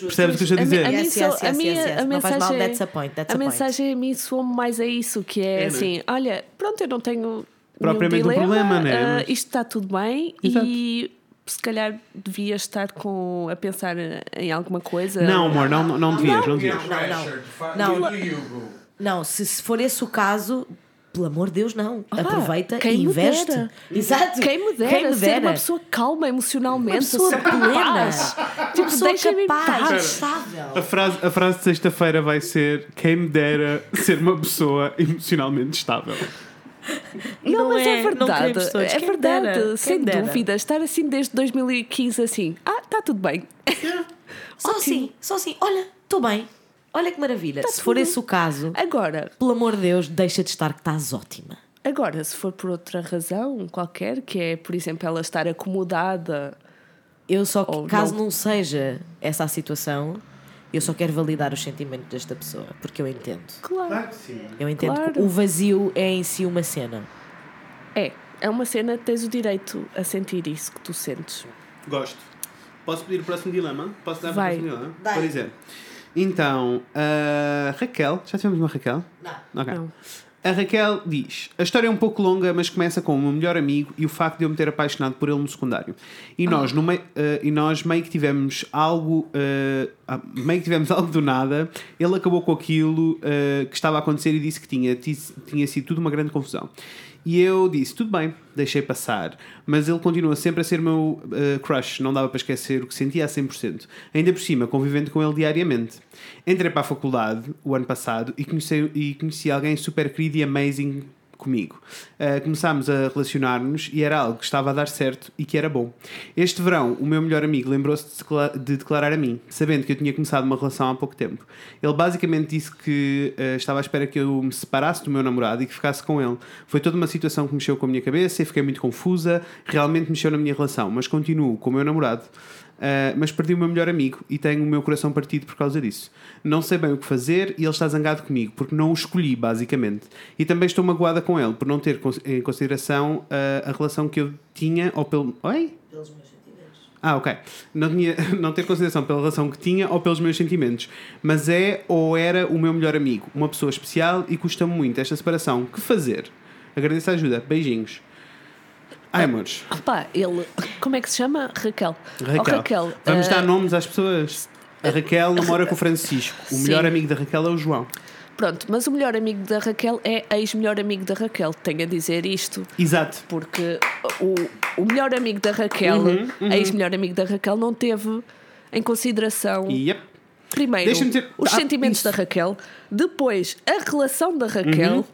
Percebes o que eu estou a dizer? a Yes, yes, a minha- Não faz mal, mensagem- that's a point, that's a a point. mensagem a mim soa mais a isso, que é, É, é? assim, olha, pronto, eu não tenho Propriamente um dilema, problema, né? Mas- isto está tudo bem Exato. e se calhar devia estar com, a pensar em alguma coisa. Não, amor, não, não devias, não devias. pressure. Fa- Não. You, boo? Não, se, se for esse o caso, pelo amor de Deus, não. Aproveita quem e me investe. dera. Exato. Quem me dera, Quem me ser dera. uma pessoa calma emocionalmente, Uma pessoa plena. Tipo, pessoa capaz. A frase, a frase de sexta-feira vai ser: Quem me dera ser uma pessoa emocionalmente estável. E não, mas é, não verdade. É Quem verdade, dera, sem dúvida. Estar assim desde 2015 assim, ah, está tudo bem. Só assim, só assim. Olha, estou bem. Olha que maravilha. se for tudo. esse o caso, Agora, pelo amor de Deus, deixa de estar que estás ótima. agora, se for por outra razão qualquer, que é, por exemplo, ela estar acomodada, Eu só, Ou caso não. não seja essa a situação, eu só quero validar os sentimentos desta pessoa, porque eu entendo. claro, Claro que sim. Eu entendo que Claro. o vazio é em si uma cena. é. É uma cena, tens o direito a sentir isso que tu sentes. Gosto. Posso pedir o próximo dilema? Posso dar Vai. o próximo dilema? Dá. Vou dizer. Então, a Raquel, já tivemos uma Raquel? Não. Ok. Não. A Raquel diz: A história é um pouco longa, mas começa com o meu melhor amigo e o facto de eu me ter apaixonado por ele no secundário. E nós, no mei- eh, e nós meio que tivemos algo, ah, meio que tivemos algo do nada. Ele acabou com aquilo eh, que estava a acontecer e disse que tinha, ti- tinha sido tudo uma grande confusão. E eu disse: Tudo bem, deixei passar. Mas ele continua sempre a ser meu eh, crush, não dava para esquecer o que sentia a 100%. Ainda por cima, convivendo com ele diariamente. Entrei para a faculdade o ano passado e conheci, e conheci alguém super querido e amazing comigo. Uh, começámos a relacionar-nos e era algo que estava a dar certo e que era bom. Este verão, o meu melhor amigo lembrou-se de, de declarar a mim, sabendo que eu tinha começado uma relação há pouco tempo. Ele basicamente disse que uh, estava à espera que eu me separasse do meu namorado e que ficasse com ele. Foi toda uma situação que mexeu com a minha cabeça e fiquei muito confusa, realmente mexeu na minha relação, mas continuo com o meu namorado. Uh, mas perdi o meu melhor amigo e tenho o meu coração partido por causa disso. Não sei bem o que fazer e ele está zangado comigo porque não o escolhi, basicamente. E também estou magoada com ele por não ter em consideração uh, a relação que eu tinha, ou pelo. Oi? Ah, ok. Não, tinha, não ter consideração pela relação que tinha ou pelos meus sentimentos. Mas é ou era o meu melhor amigo, uma pessoa especial e custa-me muito esta separação. Que fazer? Agradeço a ajuda. Beijinhos. Ai, amores. Pá, ele. Como é que se chama? Raquel. Raquel. Oh, Raquel. Vamos eh, dar nomes às pessoas. A Raquel namora com o Francisco. O Sim. melhor amigo da Raquel é o João. Pronto, mas o melhor amigo da Raquel é ex-melhor amigo da Raquel. Tenho a dizer isto. Exato. Porque o, o melhor amigo da Raquel, Uhum, ex-melhor amigo da Raquel, não teve em consideração, Yep. primeiro, os Ah, sentimentos isso. da Raquel, depois a relação da Raquel Uhum.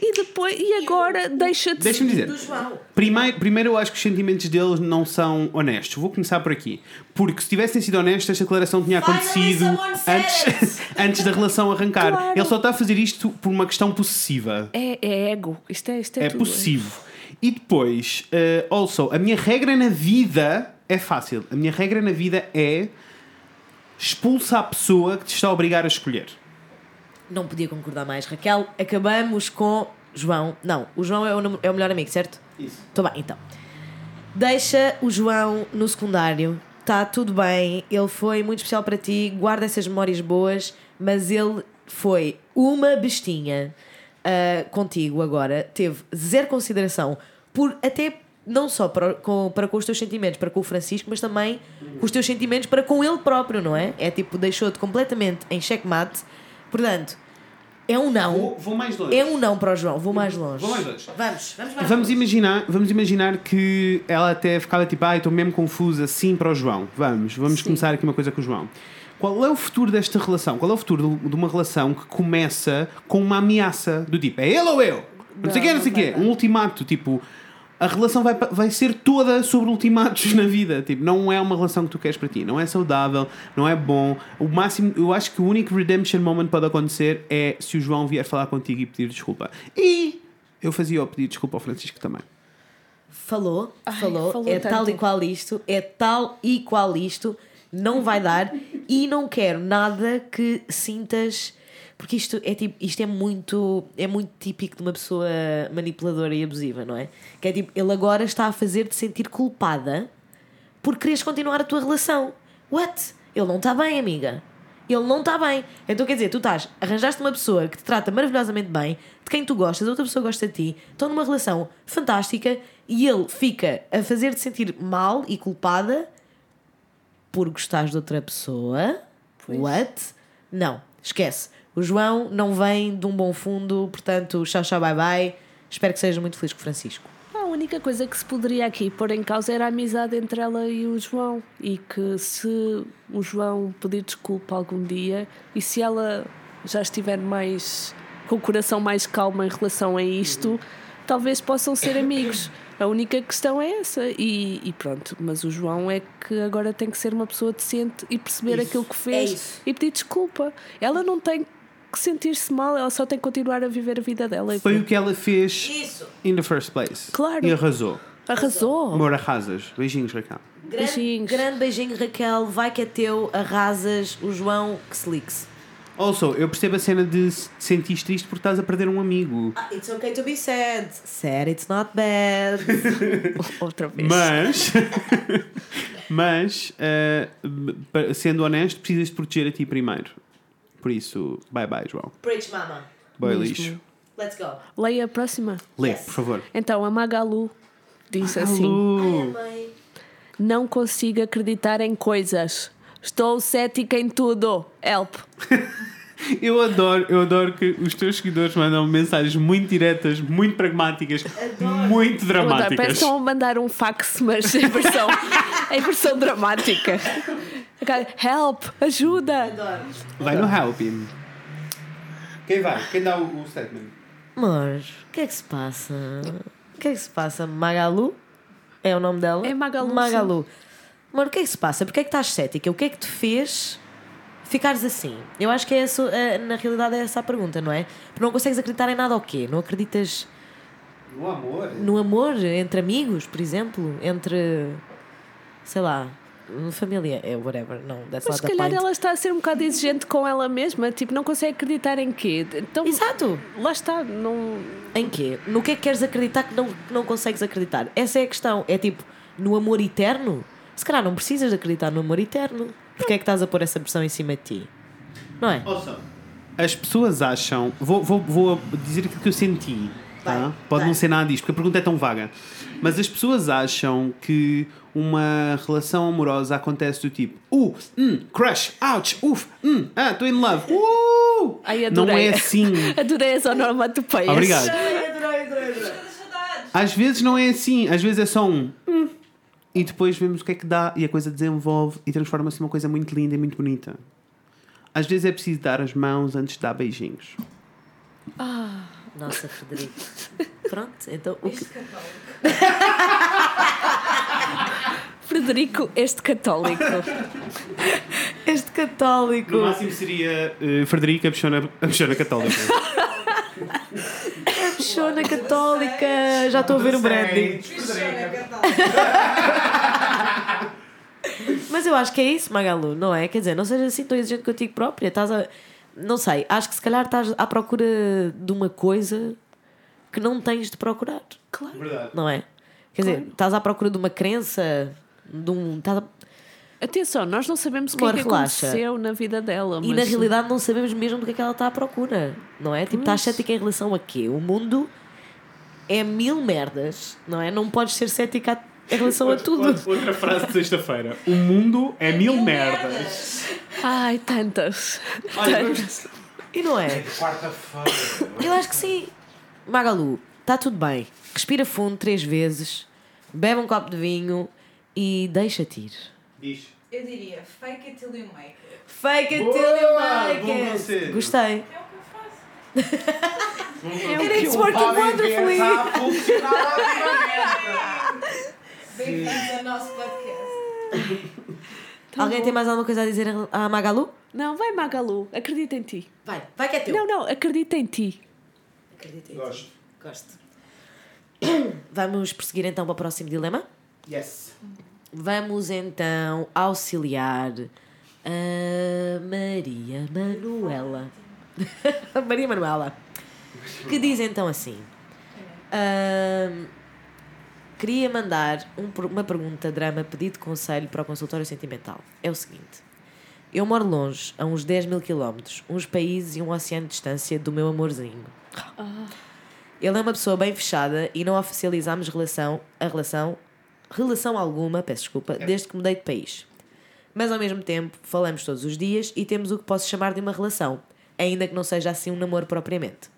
E depois e agora deixa de Deixa-me dizer. Do João. Primeiro, primeiro, eu acho que os sentimentos deles não são honestos. Vou começar por aqui. Porque se tivessem sido honestos, esta declaração tinha acontecido antes, antes da relação arrancar. Claro. Ele só está a fazer isto por uma questão possessiva. É, é ego. Isto é, isto é, É tudo. possessivo. E depois, eh, also, a minha regra na vida é fácil. A minha regra na vida é expulsa a pessoa que te está a obrigar a escolher. Não podia concordar mais. Raquel, acabamos com João. Não, o João é o, é o melhor amigo, certo? Isso. Estou bem, então. Deixa o João no secundário. Está tudo bem. Ele foi muito especial para ti. Guarda essas memórias boas. Mas ele foi uma bestinha ah, contigo agora. Teve zero consideração. Por até não só para com, para com os teus sentimentos para com o Francisco, mas também com os teus sentimentos para com ele próprio, não é? É tipo, deixou-te completamente em checkmate. Portanto, é um não. Vou, vou mais longe. É um não para o João. Vou mais longe. Vou mais longe. Vamos, vamos mais Vamos longe. imaginar, vamos imaginar que ela até ficava tipo, ai, estou mesmo confusa, sim para o João. Vamos, vamos começar aqui uma coisa com o João. Qual é o futuro desta relação? Qual é o futuro de uma relação que começa com uma ameaça do tipo, é ele ou eu? Não, sei o Não, quê, não sei o não quê. Um ultimato, tipo, a relação vai, vai ser toda sobre ultimatos na vida. Tipo, não é uma relação que tu queres para ti. Não é saudável, não é bom. O máximo, eu acho que o único redemption moment pode acontecer é se o João vier falar contigo e pedir desculpa. E eu fazia o pedir desculpa ao Francisco também. Falou, Ai, falou, falou é tanto. tal e qual isto, é tal e qual isto, não vai dar e não quero nada que sintas, porque isto é tipo, isto é muito, é muito típico de uma pessoa manipuladora e abusiva, não é? Que é tipo, ele agora está a fazer-te sentir culpada por quereres continuar a tua relação. What? Ele não está bem, amiga. Ele não está bem. Então quer dizer, tu estás, arranjaste uma pessoa que te trata maravilhosamente bem, de quem tu gostas, outra pessoa gosta de ti, estão numa relação fantástica e ele fica a fazer-te sentir mal e culpada por gostares de outra pessoa. What? Não, esquece. O João não vem de um bom fundo, portanto, tchau, tchau, bye bye. Espero que sejas muito feliz com o Francisco. A única coisa que se poderia aqui pôr em causa era a amizade entre ela e o João. E que se o João pedir desculpa algum dia e se ela já estiver mais com o coração mais calmo em relação a isto, talvez possam ser amigos. A única questão é essa. E, e pronto, mas o João é que agora tem que ser uma pessoa decente e perceber Isso, aquilo que é fez isso. e pedir desculpa. Ela não tem que sentir-se mal, ela só tem que continuar a viver a vida dela. e Foi o que ela fez Isso. in the first place. Claro. E arrasou. Arrasou. Amor, arrasas. Beijinhos, Raquel. Grande, Beijinhos. grande beijinho, Raquel. Vai que é teu, arrasas. O João que se lixe. Also, eu percebo a cena de se sentiste triste porque estás a perder um amigo. Ah, It's okay to be sad. Sad, it's not bad. Outra vez. Mas, mas pa- sendo honesto, precisas de proteger a ti primeiro. Por isso, bye bye, João. Preach, mama. Boy Mesmo. lixo. Let's go. Leia a próxima. Lê, Yes. por favor. Então, a Magalu diz assim: Alô. Mãe. Não consigo acreditar em coisas. Estou cética em tudo. Help. Eu adoro, eu adoro que os teus seguidores mandam mensagens muito diretas, muito pragmáticas, muito Eu adoro. Parece que dramáticas. estão a mandar um fax, mas em versão, em versão dramática. Help, ajuda. Vai no help. Quem vai? Quem dá o, o statement? Amor, o que é que se passa? O que é que se passa? Magalu? É o nome dela? É Magalu, Magalu. Amor, o que é que se passa? Porquê é que estás cética? O que é que te fez ficares assim? Eu acho que é essa, eh, na realidade é essa a pergunta, não é? Porque não consegues acreditar em nada ao quê? Não acreditas No amor. no amor entre amigos, por exemplo? Entre, sei lá, família, é whatever, não, that's Mas se calhar point. ela está a ser um bocado exigente com ela mesma, tipo, não consegue acreditar em quê? Então, Exato. lá está, não. Em quê? No que é que queres acreditar que não, não consegues acreditar? Essa é a questão. É tipo, no amor eterno? Se calhar não precisas de acreditar no amor eterno. Porquê é que estás a pôr essa pressão em cima de ti? Não é? Ouça, as pessoas acham. Vou, vou, vou dizer aquilo que eu senti. Tá? Vai, Pode vai. não ser nada disto, porque a pergunta é tão vaga. Mas as pessoas acham que uma relação amorosa acontece do tipo uh, hum, crush, ouch, uff, hum, ah, estou in love, uh! Ai, Não adorei. é assim. Adorei as onomatopeias. Obrigado. Saudades. Às vezes não é assim, às vezes é só um hum, e depois vemos o que é que dá e a coisa desenvolve e transforma-se numa coisa muito linda e muito bonita. Às vezes é preciso dar as mãos antes de dar beijinhos. Nossa, Frederico. Pronto, então o que. Frederico, este católico. Este católico. No máximo seria uh, Frederica, a bichona, a bichona católica. Bichona católica. Já estou a ver o branding. Mas eu acho que é isso, Magalu, não é? Quer dizer, não sejas assim tão exigente contigo própria. Estás a. Não sei, acho que se calhar estás à procura de uma coisa que não tens de procurar. Claro. Verdade. Não é? Quer dizer, estás à procura de uma crença, de um. a- Atenção, nós não sabemos o que é que aconteceu na vida dela. E mas... na realidade não sabemos mesmo do que é que ela está à procura, não é? Tipo, estás cética em relação a quê? O mundo é mil merdas, não é? Não podes ser cética em relação a tudo. Outra frase de sexta-feira. O mundo é mil merdas. Ai, tantas. Tantas. E não é? Quarta-feira. Eu acho que sim. Magalu, está tudo bem. Respira fundo três vezes, bebe um copo de vinho e deixa-te ir. Diz. Eu diria, fake it till you make it. Fake it Boa! till you make Bom it. conselho. Gostei. É o que eu faço. And it's working wonderfully. Bem-vindos ao nosso podcast. Alguém tem mais alguma coisa a dizer à Magalu? Não, vai Magalu, acredita em ti. Vai, vai que é teu. Não, não, acredita em ti. Acredita em ti. Gosto. Gosto. Vamos prosseguir então para o próximo dilema? Yes. Vamos então auxiliar a Maria Manuela. Maria Manuela. Que diz então assim: ahm, Queria mandar um uma pergunta, drama, pedido de conselho para o consultório sentimental. É o seguinte: Eu moro longe, a uns 10 mil quilómetros, uns países e um oceano de distância do meu amorzinho. Ele é uma pessoa bem fechada e não oficializamos relação, a relação, relação alguma, peço desculpa, desde que mudei de país. Mas ao mesmo tempo, falamos todos os dias e temos o que posso chamar de uma relação, ainda que não seja assim um namoro propriamente.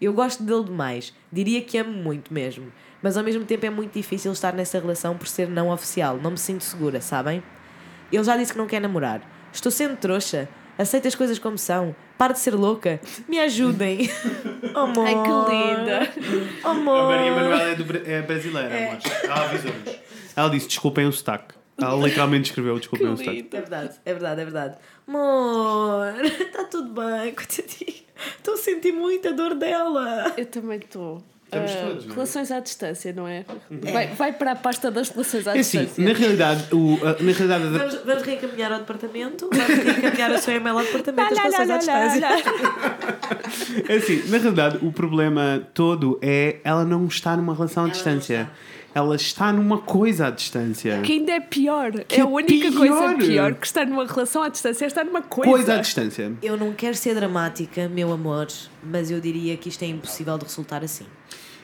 Eu gosto dele demais, diria que amo muito mesmo, mas ao mesmo tempo é muito difícil estar nessa relação por ser não oficial, não me sinto segura, sabem? Ele já disse que não quer namorar. Estou sendo trouxa. Aceita as coisas como são. Para de ser louca. Me ajudem. Amor. Ai, que linda. Amor. A Maria Manuela é, do, é brasileira, amor. Ela avisou-nos. Ela disse: desculpem o sotaque. Ela literalmente escreveu: desculpem o sotaque. É verdade, é verdade, é verdade. Amor, está tudo bem, coitadinha. Estou a sentir muita dor dela. Eu também estou. Estamos todos, não é? relações à distância, não é? Vai, vai para a pasta das relações à É assim, distância. na realidade, o, na realidade Vamos, vamos reencaminhar ao departamento. Vamos reencaminhar o seu e-mail ao departamento das relações à distância. É assim, na realidade, o problema todo é ela não está numa relação à distância. Ela está numa coisa à distância. Que ainda é pior. Que é a é única pior. coisa pior que estar numa relação à distância é estar numa coisa. Coisa à distância. Eu não quero ser dramática, meu amor, mas eu diria que isto é impossível de resultar assim.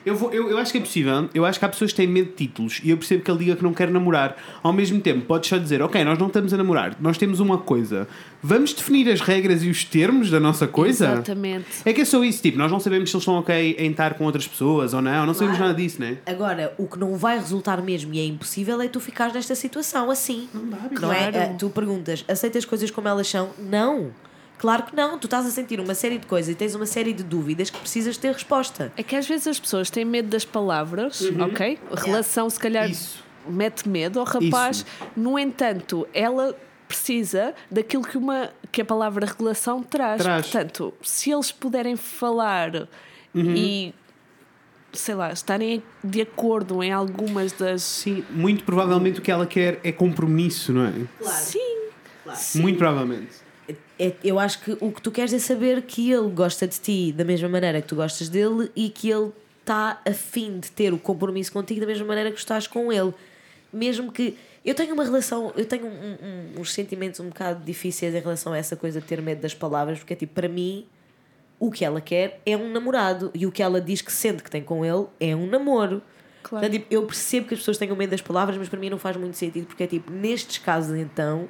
Eu, vou, eu, eu acho que é possível. Eu acho que há pessoas que têm medo de títulos e eu percebo que ele diga que não quer namorar. Ao mesmo tempo, podes só dizer: Ok, nós não estamos a namorar, nós temos uma coisa. Vamos definir as regras e os termos da nossa coisa? Exatamente. É que é só isso, tipo, nós não sabemos se eles estão ok em estar com outras pessoas ou não, não sabemos Claro. nada disso, né? Agora, o que não vai resultar mesmo e é impossível é tu ficares nesta situação assim. Não dá, Não é? claro. Ah, Tu perguntas, aceitas coisas como elas são? Não. Claro que não. Tu estás a sentir uma série de coisas e tens uma série de dúvidas que precisas ter resposta. É que às vezes as pessoas têm medo das palavras, ok? A relação, se calhar, Uhum. Isso. mete medo ao rapaz. No entanto, ela precisa daquilo que, uma, que a palavra regulação traz. Traz. Portanto, se eles puderem falar e sei lá, estarem de acordo em algumas das. Sim, muito provavelmente o que ela quer é compromisso, não é? Sim, Muito provavelmente. É- eu acho que o que tu queres é saber que ele gosta de ti da mesma maneira que tu gostas dele e que ele está afim de ter o compromisso contigo da mesma maneira que estás com ele. Mesmo que. Eu tenho uma relação, eu tenho um- um- uns sentimentos um bocado difíceis em relação a essa coisa de ter medo das palavras, porque é tipo, para mim, o que ela quer é um namorado e o que ela diz que sente que tem com ele é um namoro. Claro. Então, tipo, eu percebo que as pessoas tenham medo das palavras, mas para mim não faz muito sentido, porque é tipo, nestes casos então,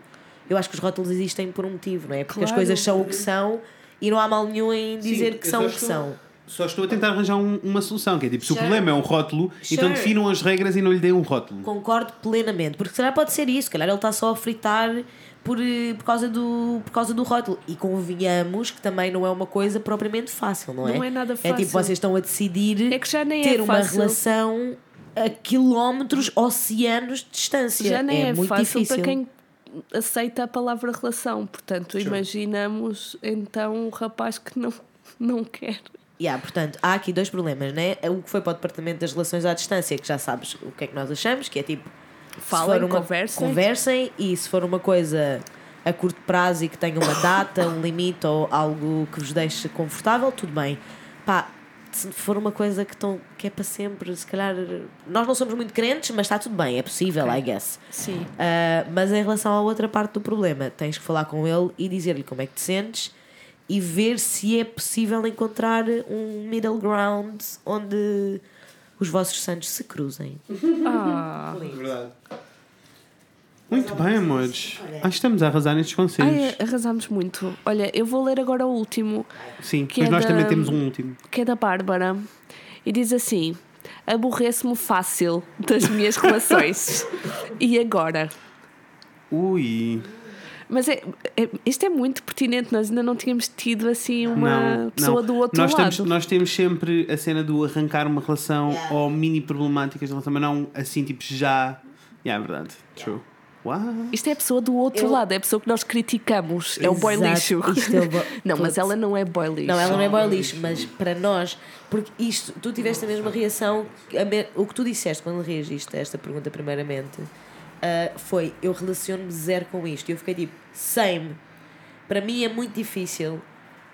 eu acho que os rótulos existem por um motivo, não é? Porque as Claro. coisas são o que são e não há mal nenhum em dizer Sim, que são o que estou- são. Só estou a tentar arranjar um- uma solução, que é tipo, se o problema é um rótulo, então Sure. definam as regras e não lhe deem um rótulo. Concordo plenamente, porque se calhar pode ser isso, se calhar ele está só a fritar por, eh, por, causa do, por causa do rótulo. E convenhamos que também não é uma coisa propriamente fácil, não é? Não é nada É tipo, fácil. vocês estão a decidir É que já nem ter é uma fácil. relação a quilómetros, oceanos de distância. já nem é, muito fácil difícil. para quem aceita a palavra relação. Portanto, imaginamos então um rapaz que não, não quer. Yeah, portanto, há aqui dois problemas, né? O que foi para o Departamento das Relações à Distância, que já sabes o que é que nós achamos, que é tipo. se Falem, uma- conversem. Conversem e se for uma coisa a curto prazo e que tenha uma data, um limite ou algo que vos deixe confortável, tudo bem. Pá, se for uma coisa que, tão, que é para sempre, se calhar. Nós não somos muito crentes, mas está tudo bem, é possível, I guess. Sim. Uh, mas em relação à outra parte do problema, tens que falar com ele e dizer-lhe como é que te sentes e ver se é possível encontrar um middle ground onde os vossos santos se cruzem. Ah. Verdade. Muito bem, amores. Acho que estamos a arrasar nestes conselhos. Ai, arrasamos muito. Olha, eu vou ler agora o último, Sim, que mas é nós da- também temos um último. que é da Bárbara. E diz assim: Aborreço-me fácil das minhas relações. e agora? Ui. Mas é, é- isto é muito pertinente, nós ainda não tínhamos tido assim uma não, pessoa não. do outro nós lado. Temos, nós temos sempre a cena do arrancar uma relação ou mini problemáticas da relação, mas não assim, tipo, já. Yeah, é verdade. True. Uau. Isto é a pessoa do outro Eu- lado, é a pessoa que nós criticamos. É o boy lixo. isto é o bo- não, mas ela não é boy lixo. Não, ela não é boy lixo, mas para nós, porque isto, tu tiveste a mesma reação, a me- o que tu disseste quando reagiste a esta pergunta, primeiramente, ah, foi: eu relaciono-me zero com isto. E eu fiquei tipo, same. Para mim é muito difícil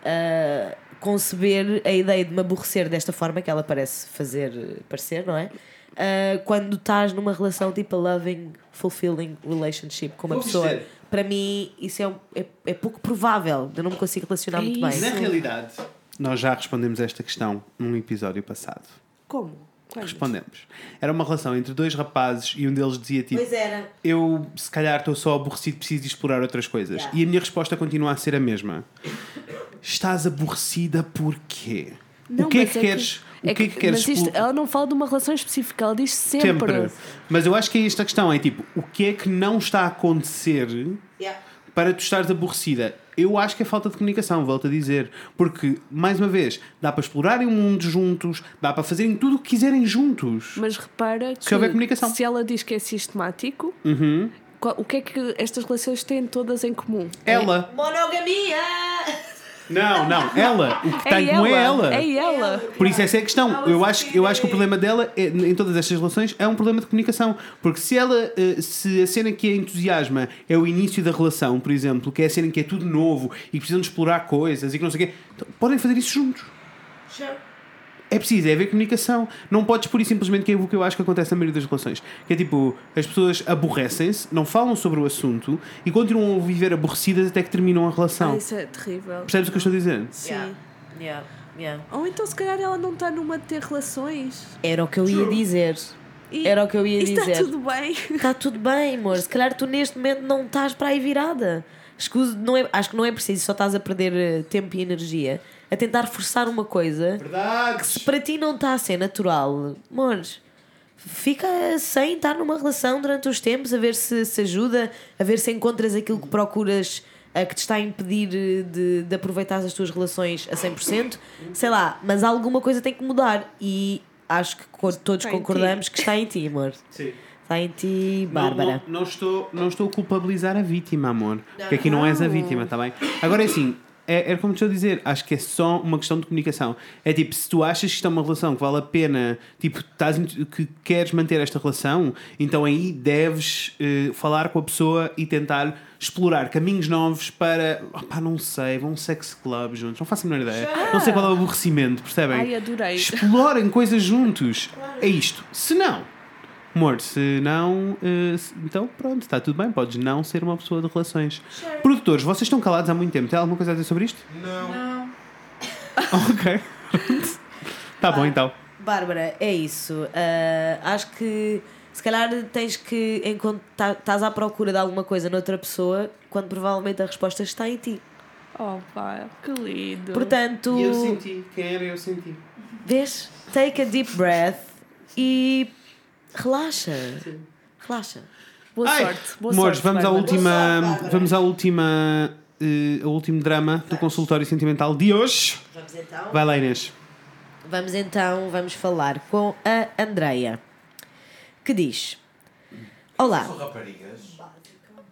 ah, conceber a ideia de me aborrecer desta forma que ela parece fazer parecer, não é? Ah, quando estás numa relação tipo a loving, fulfilling relationship com uma Vou pessoa, dizer. para mim isso é, é, é pouco provável. Eu não me consigo relacionar É muito isso. bem. Na realidade, nós já respondemos esta questão num episódio passado. Como? Quando? Respondemos. Era uma relação entre dois rapazes e um deles dizia tipo. Pois era. eu se calhar estou só aborrecido, preciso de explorar outras coisas. Yeah. E a minha resposta continua a ser a mesma. Estás aborrecida porquê? Não, o que é que queres? O é que é que queres? Mas isto, ela não fala de uma relação específica, ela diz sempre. Sempre. Mas eu acho que é esta a questão: é tipo, o que é que não está a acontecer para tu estares aborrecida? Eu acho que é falta de comunicação, volto a dizer. Porque, mais uma vez, dá para explorarem o mundo juntos, dá para fazerem tudo o que quiserem juntos. Mas repara que Se houver comunicação. se ela diz que é sistemático, Uhum. qual- o que é que estas relações têm todas em comum? Ela. Monogamia! Não, não. Ela. O que tem como é ela. É ela. Por isso essa é a questão. Eu acho, eu acho que o problema dela é, em todas estas relações é um problema de comunicação. Porque se ela, eh, se a cena que a entusiasma é o início da relação, por exemplo, que é a cena em que é tudo novo e que precisam de explorar coisas e que não sei o quê, então, podem fazer isso juntos. É preciso, é haver comunicação. Não podes pura e simplesmente que é o que eu acho que acontece na maioria das relações. Que é tipo, as pessoas aborrecem-se, não falam sobre o assunto e continuam a viver aborrecidas até que terminam a relação. Ah, isso é terrível. Percebes o que eu estou a dizer? Sim. Yeah. Yeah. Yeah. Ou então, se calhar, ela não está numa de ter relações. Era o que eu ia dizer. E Era o que eu ia dizer. está tudo bem. Está tudo bem, amor. Se calhar tu neste momento não estás para aí virada. Escuso, não é, acho que não é preciso, só estás a perder eh, tempo e energia a tentar forçar uma coisa Verdade! se para ti não está a ser natural. Amor, fica sem estar numa relação durante os tempos, a ver se se ajuda, a ver se encontras aquilo que procuras. a que te está a impedir eh, de, de aproveitar as tuas relações a 100%, sei lá, mas alguma coisa tem que mudar e acho que todos concordamos que está em ti, amor. Sim. Está em ti, Bárbara. Não, não estou, não estou a culpabilizar a vítima, amor. Porque aqui não és a vítima, está bem? Agora é assim, é, é como estou a dizer, acho que é só uma questão de comunicação. É tipo, se tu achas que isto é uma relação que vale a pena, tipo, estás, que queres manter esta relação, então aí deves eh, falar com a pessoa e tentar explorar caminhos novos para, opá, não sei, vão a um sex club juntos, não faço a menor ideia. Não sei qual é o aborrecimento, percebem? Ai, adorei. Explorem coisas juntos. É isto. Se não, amor, se não, eh, se- então pronto, está tudo bem, podes não ser uma pessoa de relações. Produtores, vocês estão calados há muito tempo, tem alguma coisa a dizer sobre isto? Não. ok. Tá bom então. Bárbara, é isso. Ah, acho que se calhar tens que encontrar, estás à procura de alguma coisa noutra pessoa quando provavelmente a resposta está em ti. Oh, pá, que lindo. Portanto, quem era eu senti. vês? Take a deep breath e relaxa. Relaxa. Boa Ai, sorte. Boa Amores, sorte, vamos à última, sorte, vamos à última, eh, ao último drama do consultório sentimental de hoje. Vamos então. Vai lá Inês. Vamos então, vamos falar com a Andreia, que diz: Olá, São raparigas.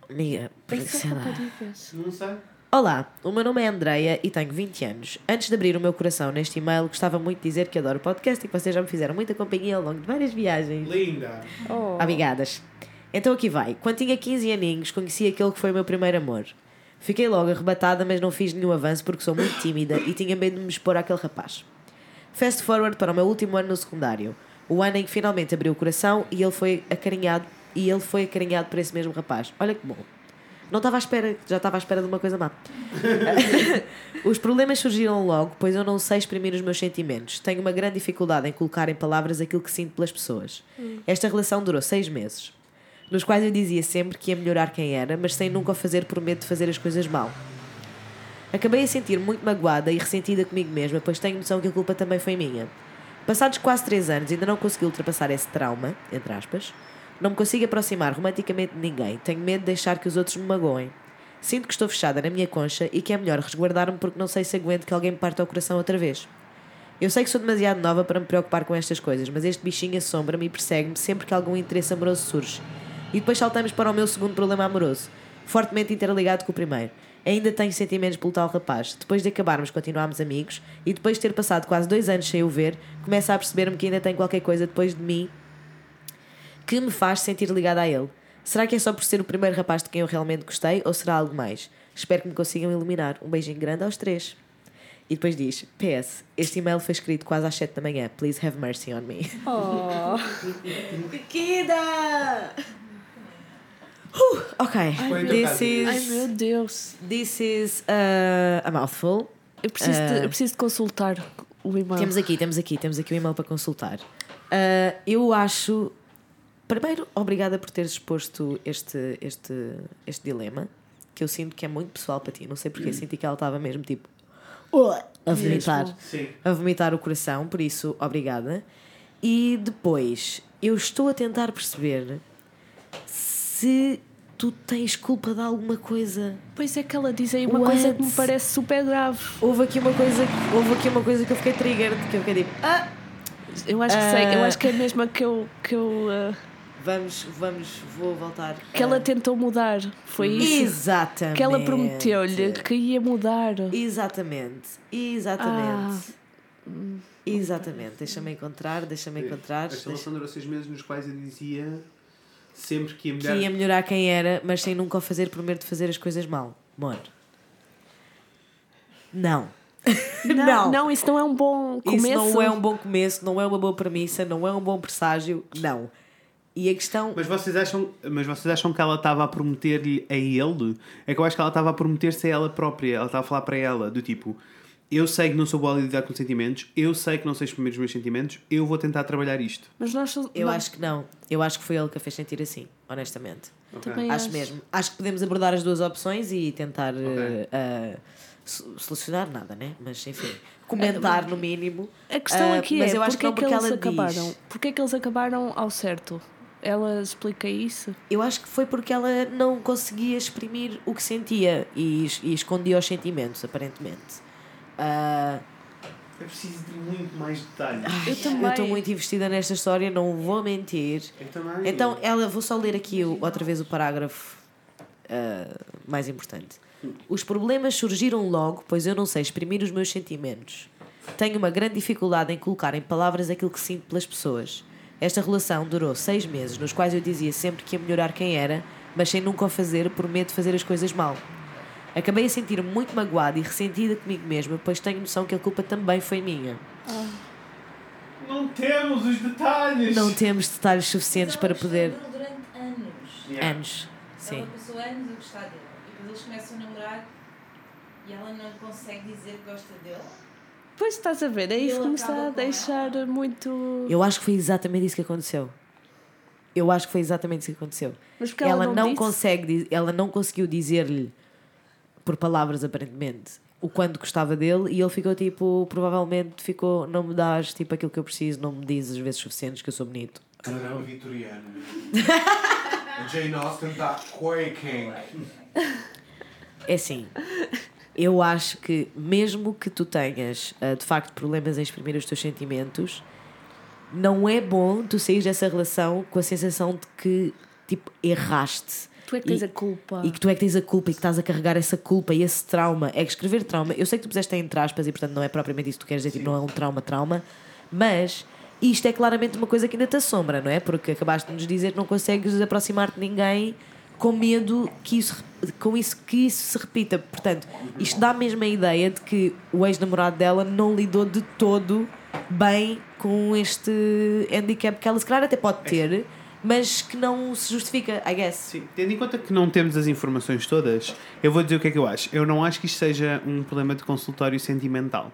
amiga, sei lá. raparigas. Não sei. Olá, o meu nome é Andreia e tenho 20 anos. Antes de abrir o meu coração neste e-mail, gostava muito de dizer que adoro o podcast e que vocês já me fizeram muita companhia ao longo de várias viagens. Linda. Oh. Obrigadas. Então aqui vai. Quando tinha 15 aninhos, conheci aquele que foi o meu primeiro amor. Fiquei logo arrebatada, mas não fiz nenhum avanço porque sou muito tímida e tinha medo de me expor àquele rapaz. Fast forward para o meu último ano no secundário. O ano em que finalmente abriu o coração e ele foi acarinhado e ele foi acarinhado por esse mesmo rapaz. Olha que bom. Não estava à espera, já estava à espera de uma coisa má. os problemas surgiram logo, pois eu não sei exprimir os meus sentimentos. Tenho uma grande dificuldade em colocar em palavras aquilo que sinto pelas pessoas. Esta relação durou seis meses, nos quais eu dizia sempre que ia melhorar quem era, mas sem nunca o fazer por medo de fazer as coisas mal. Acabei a sentir muito magoada e ressentida comigo mesma, pois tenho noção que a culpa também foi minha. Passados quase três anos, ainda não consegui ultrapassar esse trauma, entre aspas. Não me consigo aproximar romanticamente de ninguém. Tenho medo de deixar que os outros me magoem. Sinto que estou fechada na minha concha e que é melhor resguardar-me porque não sei se aguento que alguém me parta o coração outra vez. Eu sei que sou demasiado nova para me preocupar com estas coisas, mas este bichinho assombra-me e persegue-me sempre que algum interesse amoroso surge. E depois saltamos para o meu segundo problema amoroso, fortemente interligado com o primeiro. Ainda tenho sentimentos pelo tal rapaz. Depois de acabarmos, continuámos amigos e depois de ter passado quase dois anos sem o ver, começo a perceber-me que ainda tem qualquer coisa depois de mim que me faz sentir ligada a ele. Será que é só por ser o primeiro rapaz de quem eu realmente gostei ou será algo mais? Espero que me consigam iluminar. Um beijinho grande aos três. E depois diz: PS, este e-mail foi escrito quase às 7 da manhã. Please have mercy on me. Oh. Querida! Uh, ok, Foi this tocado. Ai is, meu Deus. this is uh, a mouthful. Eu preciso, de, Ah. eu preciso de consultar o e-mail. Temos aqui, temos aqui, temos aqui o e-mail para consultar. Uh, eu acho. Primeiro, obrigada por teres exposto este, este, este dilema, que eu sinto que é muito pessoal para ti. Não sei porque senti que ela estava mesmo tipo. A vomitar. Sim. A vomitar o coração, por isso, obrigada. E depois, eu estou a tentar perceber se tu tens culpa de alguma coisa. Pois é que ela diz aí uma What? coisa que me parece super grave. Houve aqui uma coisa, houve aqui uma coisa que eu fiquei triggered, que eu fiquei tipo, ah, Eu acho que sei, eu Ah. acho que é a mesma que eu. Que, eu, ah, vamos, vamos, vou voltar. que ela a- tentou mudar. Foi isso. Exatamente. Que ela prometeu-lhe que ia mudar. Exatamente, exatamente. Exatamente, deixa-me encontrar, deixa-me encontrar. Esta deixa- relação durou seis meses nos quais eu dizia sempre que ia Que melhor. ia melhorar quem era, mas sem nunca o fazer por medo de fazer as coisas mal. Amor. Não. Não, não, isso não é um bom começo. Isso não é um bom começo, não é uma boa premissa, não é um bom presságio, não. E a questão. Mas vocês acham, mas vocês acham que ela estava a prometer-lhe a ele? É que eu acho que ela estava a prometer-se a ela própria. Ela estava a falar para ela, do tipo: Eu sei que não sou boa a lidar com sentimentos, eu sei que não sei exprimir os meus sentimentos, eu vou tentar trabalhar isto. Mas nós Eu não, acho que não. Eu acho que foi ele que a fez sentir assim, honestamente. também Acho mesmo. Acho que podemos abordar as duas opções e tentar eh, so- solucionar nada, né? Mas enfim, comentar no mínimo. A questão Ah, aqui mas é eu acho que é que porque eles ela acabaram? diz. Porque é que eles acabaram ao certo? Ela explica isso? Eu acho que foi porque ela não conseguia exprimir o que sentia e, e escondia os sentimentos, aparentemente. Ah, É preciso de muito mais detalhes. Eu também. eu estou muito investida nesta história, não vou mentir. Eu também. Então, ela, vou só ler aqui o- outra vez o parágrafo ah, mais importante. Os problemas surgiram logo, pois eu não sei exprimir os meus sentimentos. Tenho uma grande dificuldade em colocar em palavras aquilo que sinto pelas pessoas. Esta relação durou seis meses, nos quais eu dizia sempre que ia melhorar quem era, mas sem nunca o fazer por medo de fazer as coisas mal. Acabei a sentir-me muito magoada e ressentida comigo mesma, pois tenho noção que a culpa também foi minha. Não temos os detalhes. Não temos detalhes suficientes para poder. durante anos. Yeah. Anos. Sim. Ela passou anos a gostar dele. E depois eles começam a namorar e ela não consegue dizer que gosta dele. Pois estás a ver, é isso que me está a deixar muito. Eu acho que foi exatamente isso que aconteceu. Eu acho que foi exatamente isso que aconteceu. Mas porque ela, ela, não, disse? consegue, ela não conseguiu dizer-lhe por palavras aparentemente o quanto gostava dele e ele ficou tipo, provavelmente ficou, não me dás tipo aquilo que eu preciso, não me dizes as vezes suficientes que eu sou bonito. Drama vitoriano. A Jane Austen está quaking. É assim. Eu acho que mesmo que tu tenhas ah, de facto problemas em exprimir os teus sentimentos, não é bom tu sair dessa relação com a sensação de que tipo erraste. Tu é que tens E- a culpa. E que tu é que tens a culpa e que estás a carregar essa culpa e esse trauma. É que escrever trauma, eu sei que tu puseste entre aspas e portanto não é propriamente isso que tu queres dizer, tipo, não é um trauma, trauma, mas isto é claramente uma coisa que ainda te assombra, não é? Porque acabaste de nos dizer que não consegues aproximar-te de ninguém com medo que isso, com isso, que isso se repita. Portanto, isto dá mesmo a ideia de que o ex-namorado dela não lidou de todo bem com este handicap que ela se calhar até pode ter, mas que não se justifica, I guess. Sim, tendo em conta que não temos as informações todas, eu vou dizer o que é que eu acho. Eu não acho que isto seja um problema de consultório sentimental.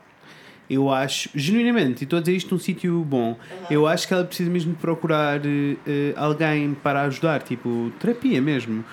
Eu acho, genuinamente, e estou a dizer isto num sítio bom, eu acho que ela precisa mesmo de procurar eh, alguém para ajudar, tipo terapia mesmo,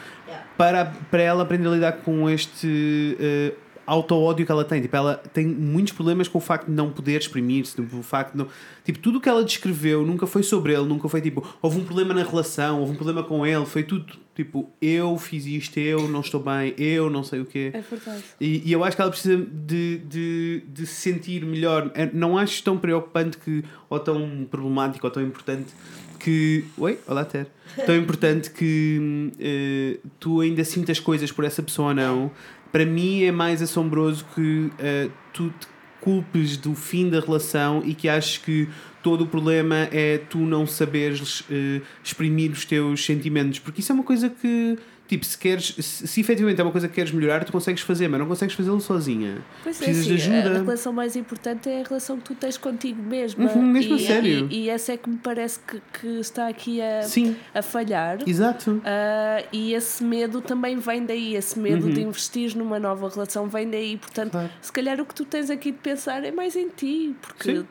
para, para ela aprender a lidar com este eh, auto-ódio que ela tem. Tipo, ela tem muitos problemas com o facto de não poder exprimir-se, tipo, o facto de não. Tipo, tudo o que ela descreveu nunca foi sobre ele, nunca foi tipo, houve um problema na relação, houve um problema com ele, foi tudo tipo, eu fiz isto, eu não estou bem, eu não sei o quê. É verdade. E, e eu acho que ela precisa de, de, de se sentir melhor. Eu Não acho tão preocupante que, ou tão problemático, ou tão importante que. Oi? Olá, Ter. Tão importante que eh, tu ainda sintas coisas por essa pessoa ou não. Para mim é mais assombroso que eh, tu te culpes do fim da relação e que aches que todo o problema é tu não saberes eh, exprimir os teus sentimentos. Porque isso é uma coisa que. Tipo, se queres, se, se efetivamente é uma coisa que queres melhorar, tu consegues fazer, mas não consegues fazê-lo sozinha. Pois é, Precisas assim, de a- ajuda. A relação mais importante é a relação que tu tens contigo mesma. Uhum, mesmo a e, sério. E, e essa é que me parece que, que está aqui a, Sim, a falhar. exato. Ah, e esse medo também vem daí, esse medo Uhum. de investir numa nova relação vem daí. Portanto, Claro. se calhar o que tu tens aqui de pensar é mais em ti, porque Sim.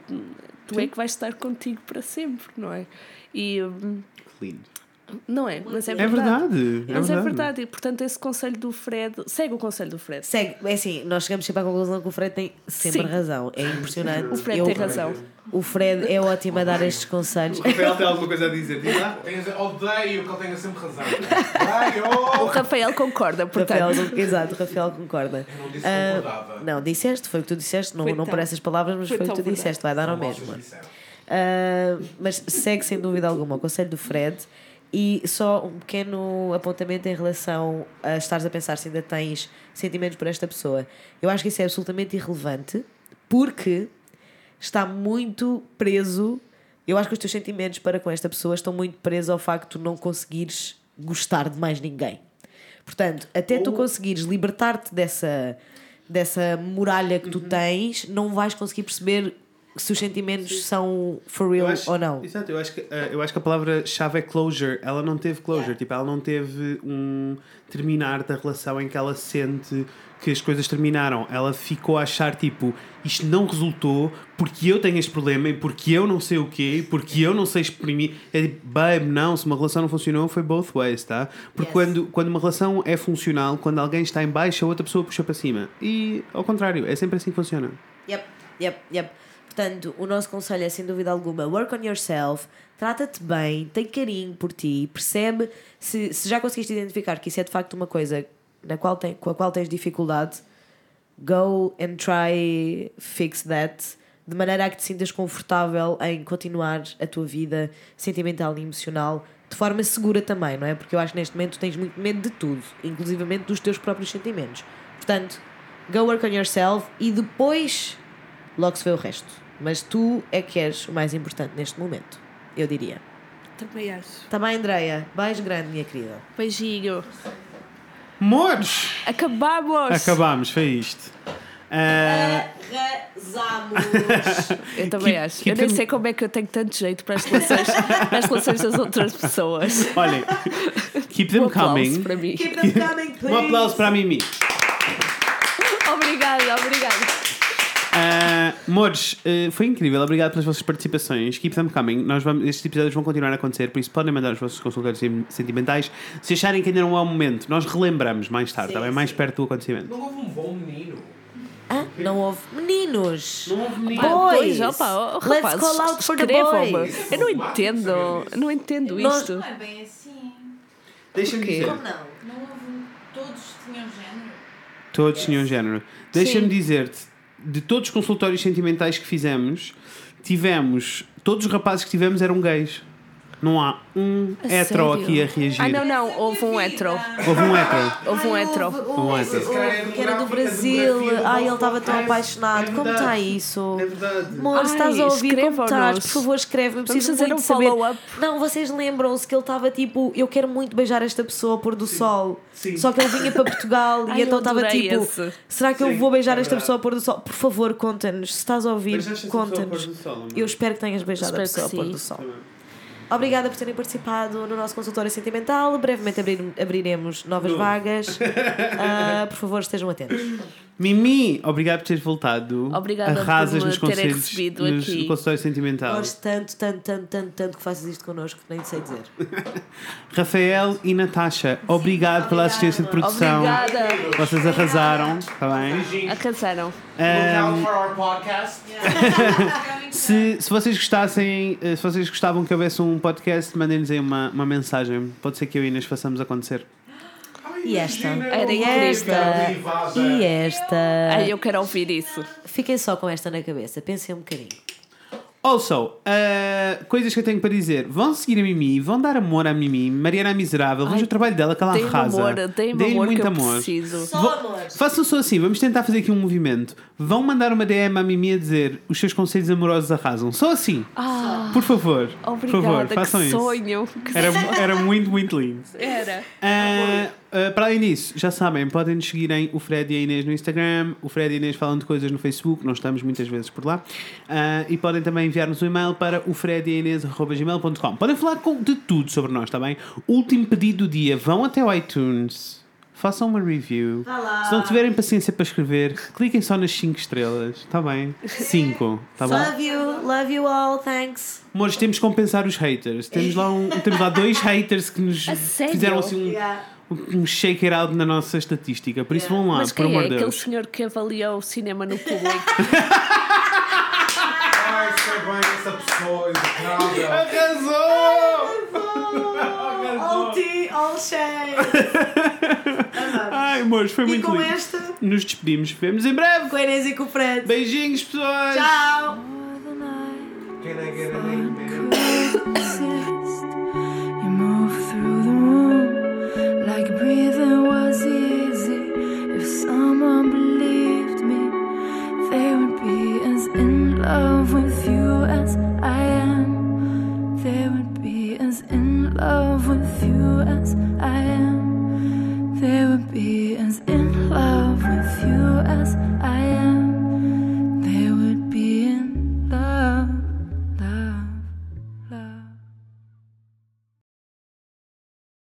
tu Sim. é que vais estar contigo para sempre, não é? E hum, Que lindo. Não é, mas é É verdade. verdade. É Mas é verdade. verdade, e portanto esse conselho do Fred, segue o conselho do Fred. Segue, é assim, nós chegamos sempre à conclusão que o Fred tem sempre Sim. razão. É impressionante. O Fred Eu- tem razão. O Fred é ótimo a dar estes conselhos. Rafael tem alguma coisa a dizer? Diz lá. Odeio que ele tenha sempre razão. O Odeio! Rafael concorda, portanto. Rafael, exato, Rafael concorda. Eu não disse Ah, que concordava. Não, disseste, foi o que tu disseste, não, Foi não tão- por essas palavras, mas foi foi o que tu disseste, vai dar ao mesmo. Uh, mas segue sem dúvida alguma o conselho do Fred e só um pequeno apontamento em relação a estares a pensar se ainda tens sentimentos por esta pessoa. Eu acho que isso é absolutamente irrelevante porque está muito preso. Eu acho que os teus sentimentos para com esta pessoa estão muito presos ao facto de não conseguires gostar de mais ninguém. Portanto, até tu conseguires libertar-te dessa, dessa muralha que tu tens, não vais conseguir perceber se os sentimentos são for real acho- ou não. Exato, eu acho que, eh, eu acho que a palavra-chave é closure. Ela não teve closure, tipo, ela não teve um terminar da relação em que ela sente que as coisas terminaram. Ela ficou a achar, tipo, isto não resultou porque eu tenho este problema e porque eu não sei o quê, porque eu não sei exprimir. É tipo, babe, não, se uma relação não funcionou, foi both ways, tá? Porque Yes. quando, quando uma relação é funcional, quando alguém está em baixo, a outra pessoa puxa para cima. E ao contrário, é sempre assim que funciona. Yep, yep, yep. Portanto, o nosso conselho é sem dúvida alguma: work on yourself, trata-te bem, tem carinho por ti, percebe se, se já conseguiste identificar que isso é de facto uma coisa na qual tem, com a qual tens dificuldade, go and try fix that. de maneira a que te sintas confortável em continuar a tua vida sentimental e emocional de forma segura também, não é? Porque eu acho que neste momento tens muito medo de tudo, inclusivamente dos teus próprios sentimentos. Portanto, go work on yourself e depois logo se vê o resto. Mas tu é que és o mais importante neste momento, eu diria. Também acho. Também, Andreia, beijo grande, minha querida. Beijinho. Mores! Acabamos! Acabámos, foi isto. Ah, Arrasamos! Eu também Keep- acho. keep eu nem them- sei como é que eu tenho tanto jeito para as relações, para as relações das outras pessoas. olhem, keep them Um aplauso coming. para mim. Keep them coming, please. Um aplauso para a Mimi. Obrigada, obrigada. Mores, uh, foi incrível, obrigado pelas vossas participações. Keep them coming. Nós vamos, estes episódios vão continuar a acontecer, por isso podem mandar os vossos consultórios sem- sentimentais. Se acharem que ainda não é o momento, nós relembramos mais tarde, está bem? Mais perto do acontecimento. Não houve um bom menino. Hã? Não houve meninos. Não houve menino. Boys. Pois, opa, oh, Let's call out for the boys. Eu não entendo, não entendo Nós- isto. Não é bem assim. Deixa-me quê? dizer. Como não? Não houve. Todos tinham género. Todos tinham género. Deixa-me dizer-te, de todos os consultórios sentimentais que fizemos, tivemos. Todos os rapazes que tivemos eram gays. Não há um A hetero sério? aqui a reagir. Ah, não, não, houve um hetero. Houve um hetero. Houve um hetero. Um hetero. que era do Brasil. Ai, ele estava tão apaixonado. Como está isso? É verdade. Amor, estás a ouvir, como estás? Por favor, escreve-me. Preciso fazer muito um follow-up. Não, vocês lembram-se que ele estava tipo, eu quero muito beijar esta pessoa ao pôr do sol. Sim. Só que ele vinha para Portugal Ai, e então eu estava tipo, esse. será que eu Sim, vou beijar é esta pessoa ao pôr do sol? Por favor, conta-nos. Se estás a ouvir, conta-nos. amor? Eu espero que tenhas beijado a pessoa ao pôr do sol. Obrigada por terem participado no nosso consultório sentimental. Brevemente abrir- abriremos novas No. vagas. Ah, por favor, estejam atentos. Mimi, obrigado por teres voltado. Obrigada Arrasas por me nos terem recebido nos, aqui. consultório sentimental. Gosto tanto, tanto, tanto, tanto, tanto que faças isto connosco que nem sei dizer. Rafael e Natasha, obrigado pela assistência de produção. Obrigada. Vocês arrasaram, está bem? Arrasaram. Ahm, Look out for our podcast. se, se vocês gostassem, eh, se vocês gostavam que houvesse um podcast, mandem-nos aí uma, uma mensagem. Pode ser que eu e Inês façamos acontecer. E esta? Era E incrível. esta? E esta? Ai, eu quero ouvir isso. Fiquem só com esta na cabeça. Pensem um bocadinho. Also, uh, coisas que eu tenho para dizer. Vão seguir a Mimi, vão dar amor à Mimi. Mariana é Miserável, vejam Ai, o trabalho dela que ela Deem-me arrasa. amor, Deem amor muito que eu amor. preciso. Só Vou- amor. Façam só assim, vamos tentar fazer aqui um movimento. Vão mandar uma DM à Mimi a dizer os seus conselhos amorosos arrasam. Só assim. Ah, Por favor. obrigada, por favor, façam que isso. sonho. Era, era muito, muito lindo. Era. Ah, ah, para além disso, já sabem, podem nos seguir em o Fred e a Inês no Instagram, o Fred e a Inês falam de coisas no Facebook, nós estamos muitas vezes por lá. Ah, e podem também enviar-nos um e-mail para o Fred e a Inês.gmail.com. Podem falar com, de tudo sobre nós, está bem? Último pedido do dia, vão até o iTunes. Façam uma review. lá. Se não tiverem paciência para escrever, cliquem só nas 5 estrelas. Está bem? 5. Está bom? Love you, love you all, thanks. Amores, temos que compensar os haters. Temos lá, um, temos lá dois haters que nos fizeram assim um, um shaker out na nossa estatística. Por isso vão lá, Mas por quem é amor de aquele Deus. senhor que avaliou o cinema no público? Ai, sei bem essa pessoa educada. Arrasou! All tea, all shade. Ai, amores, foi E muito com lindo. esta, Nos despedimos. Vemos em breve. com a Inês e com o Fred. Beijinhos, pessoas. Tchau. Can I get like breathing was easy. If someone believed me, they would be as in love with you as I am. They would be as in love with you as I am. They would be as in love with you as I am.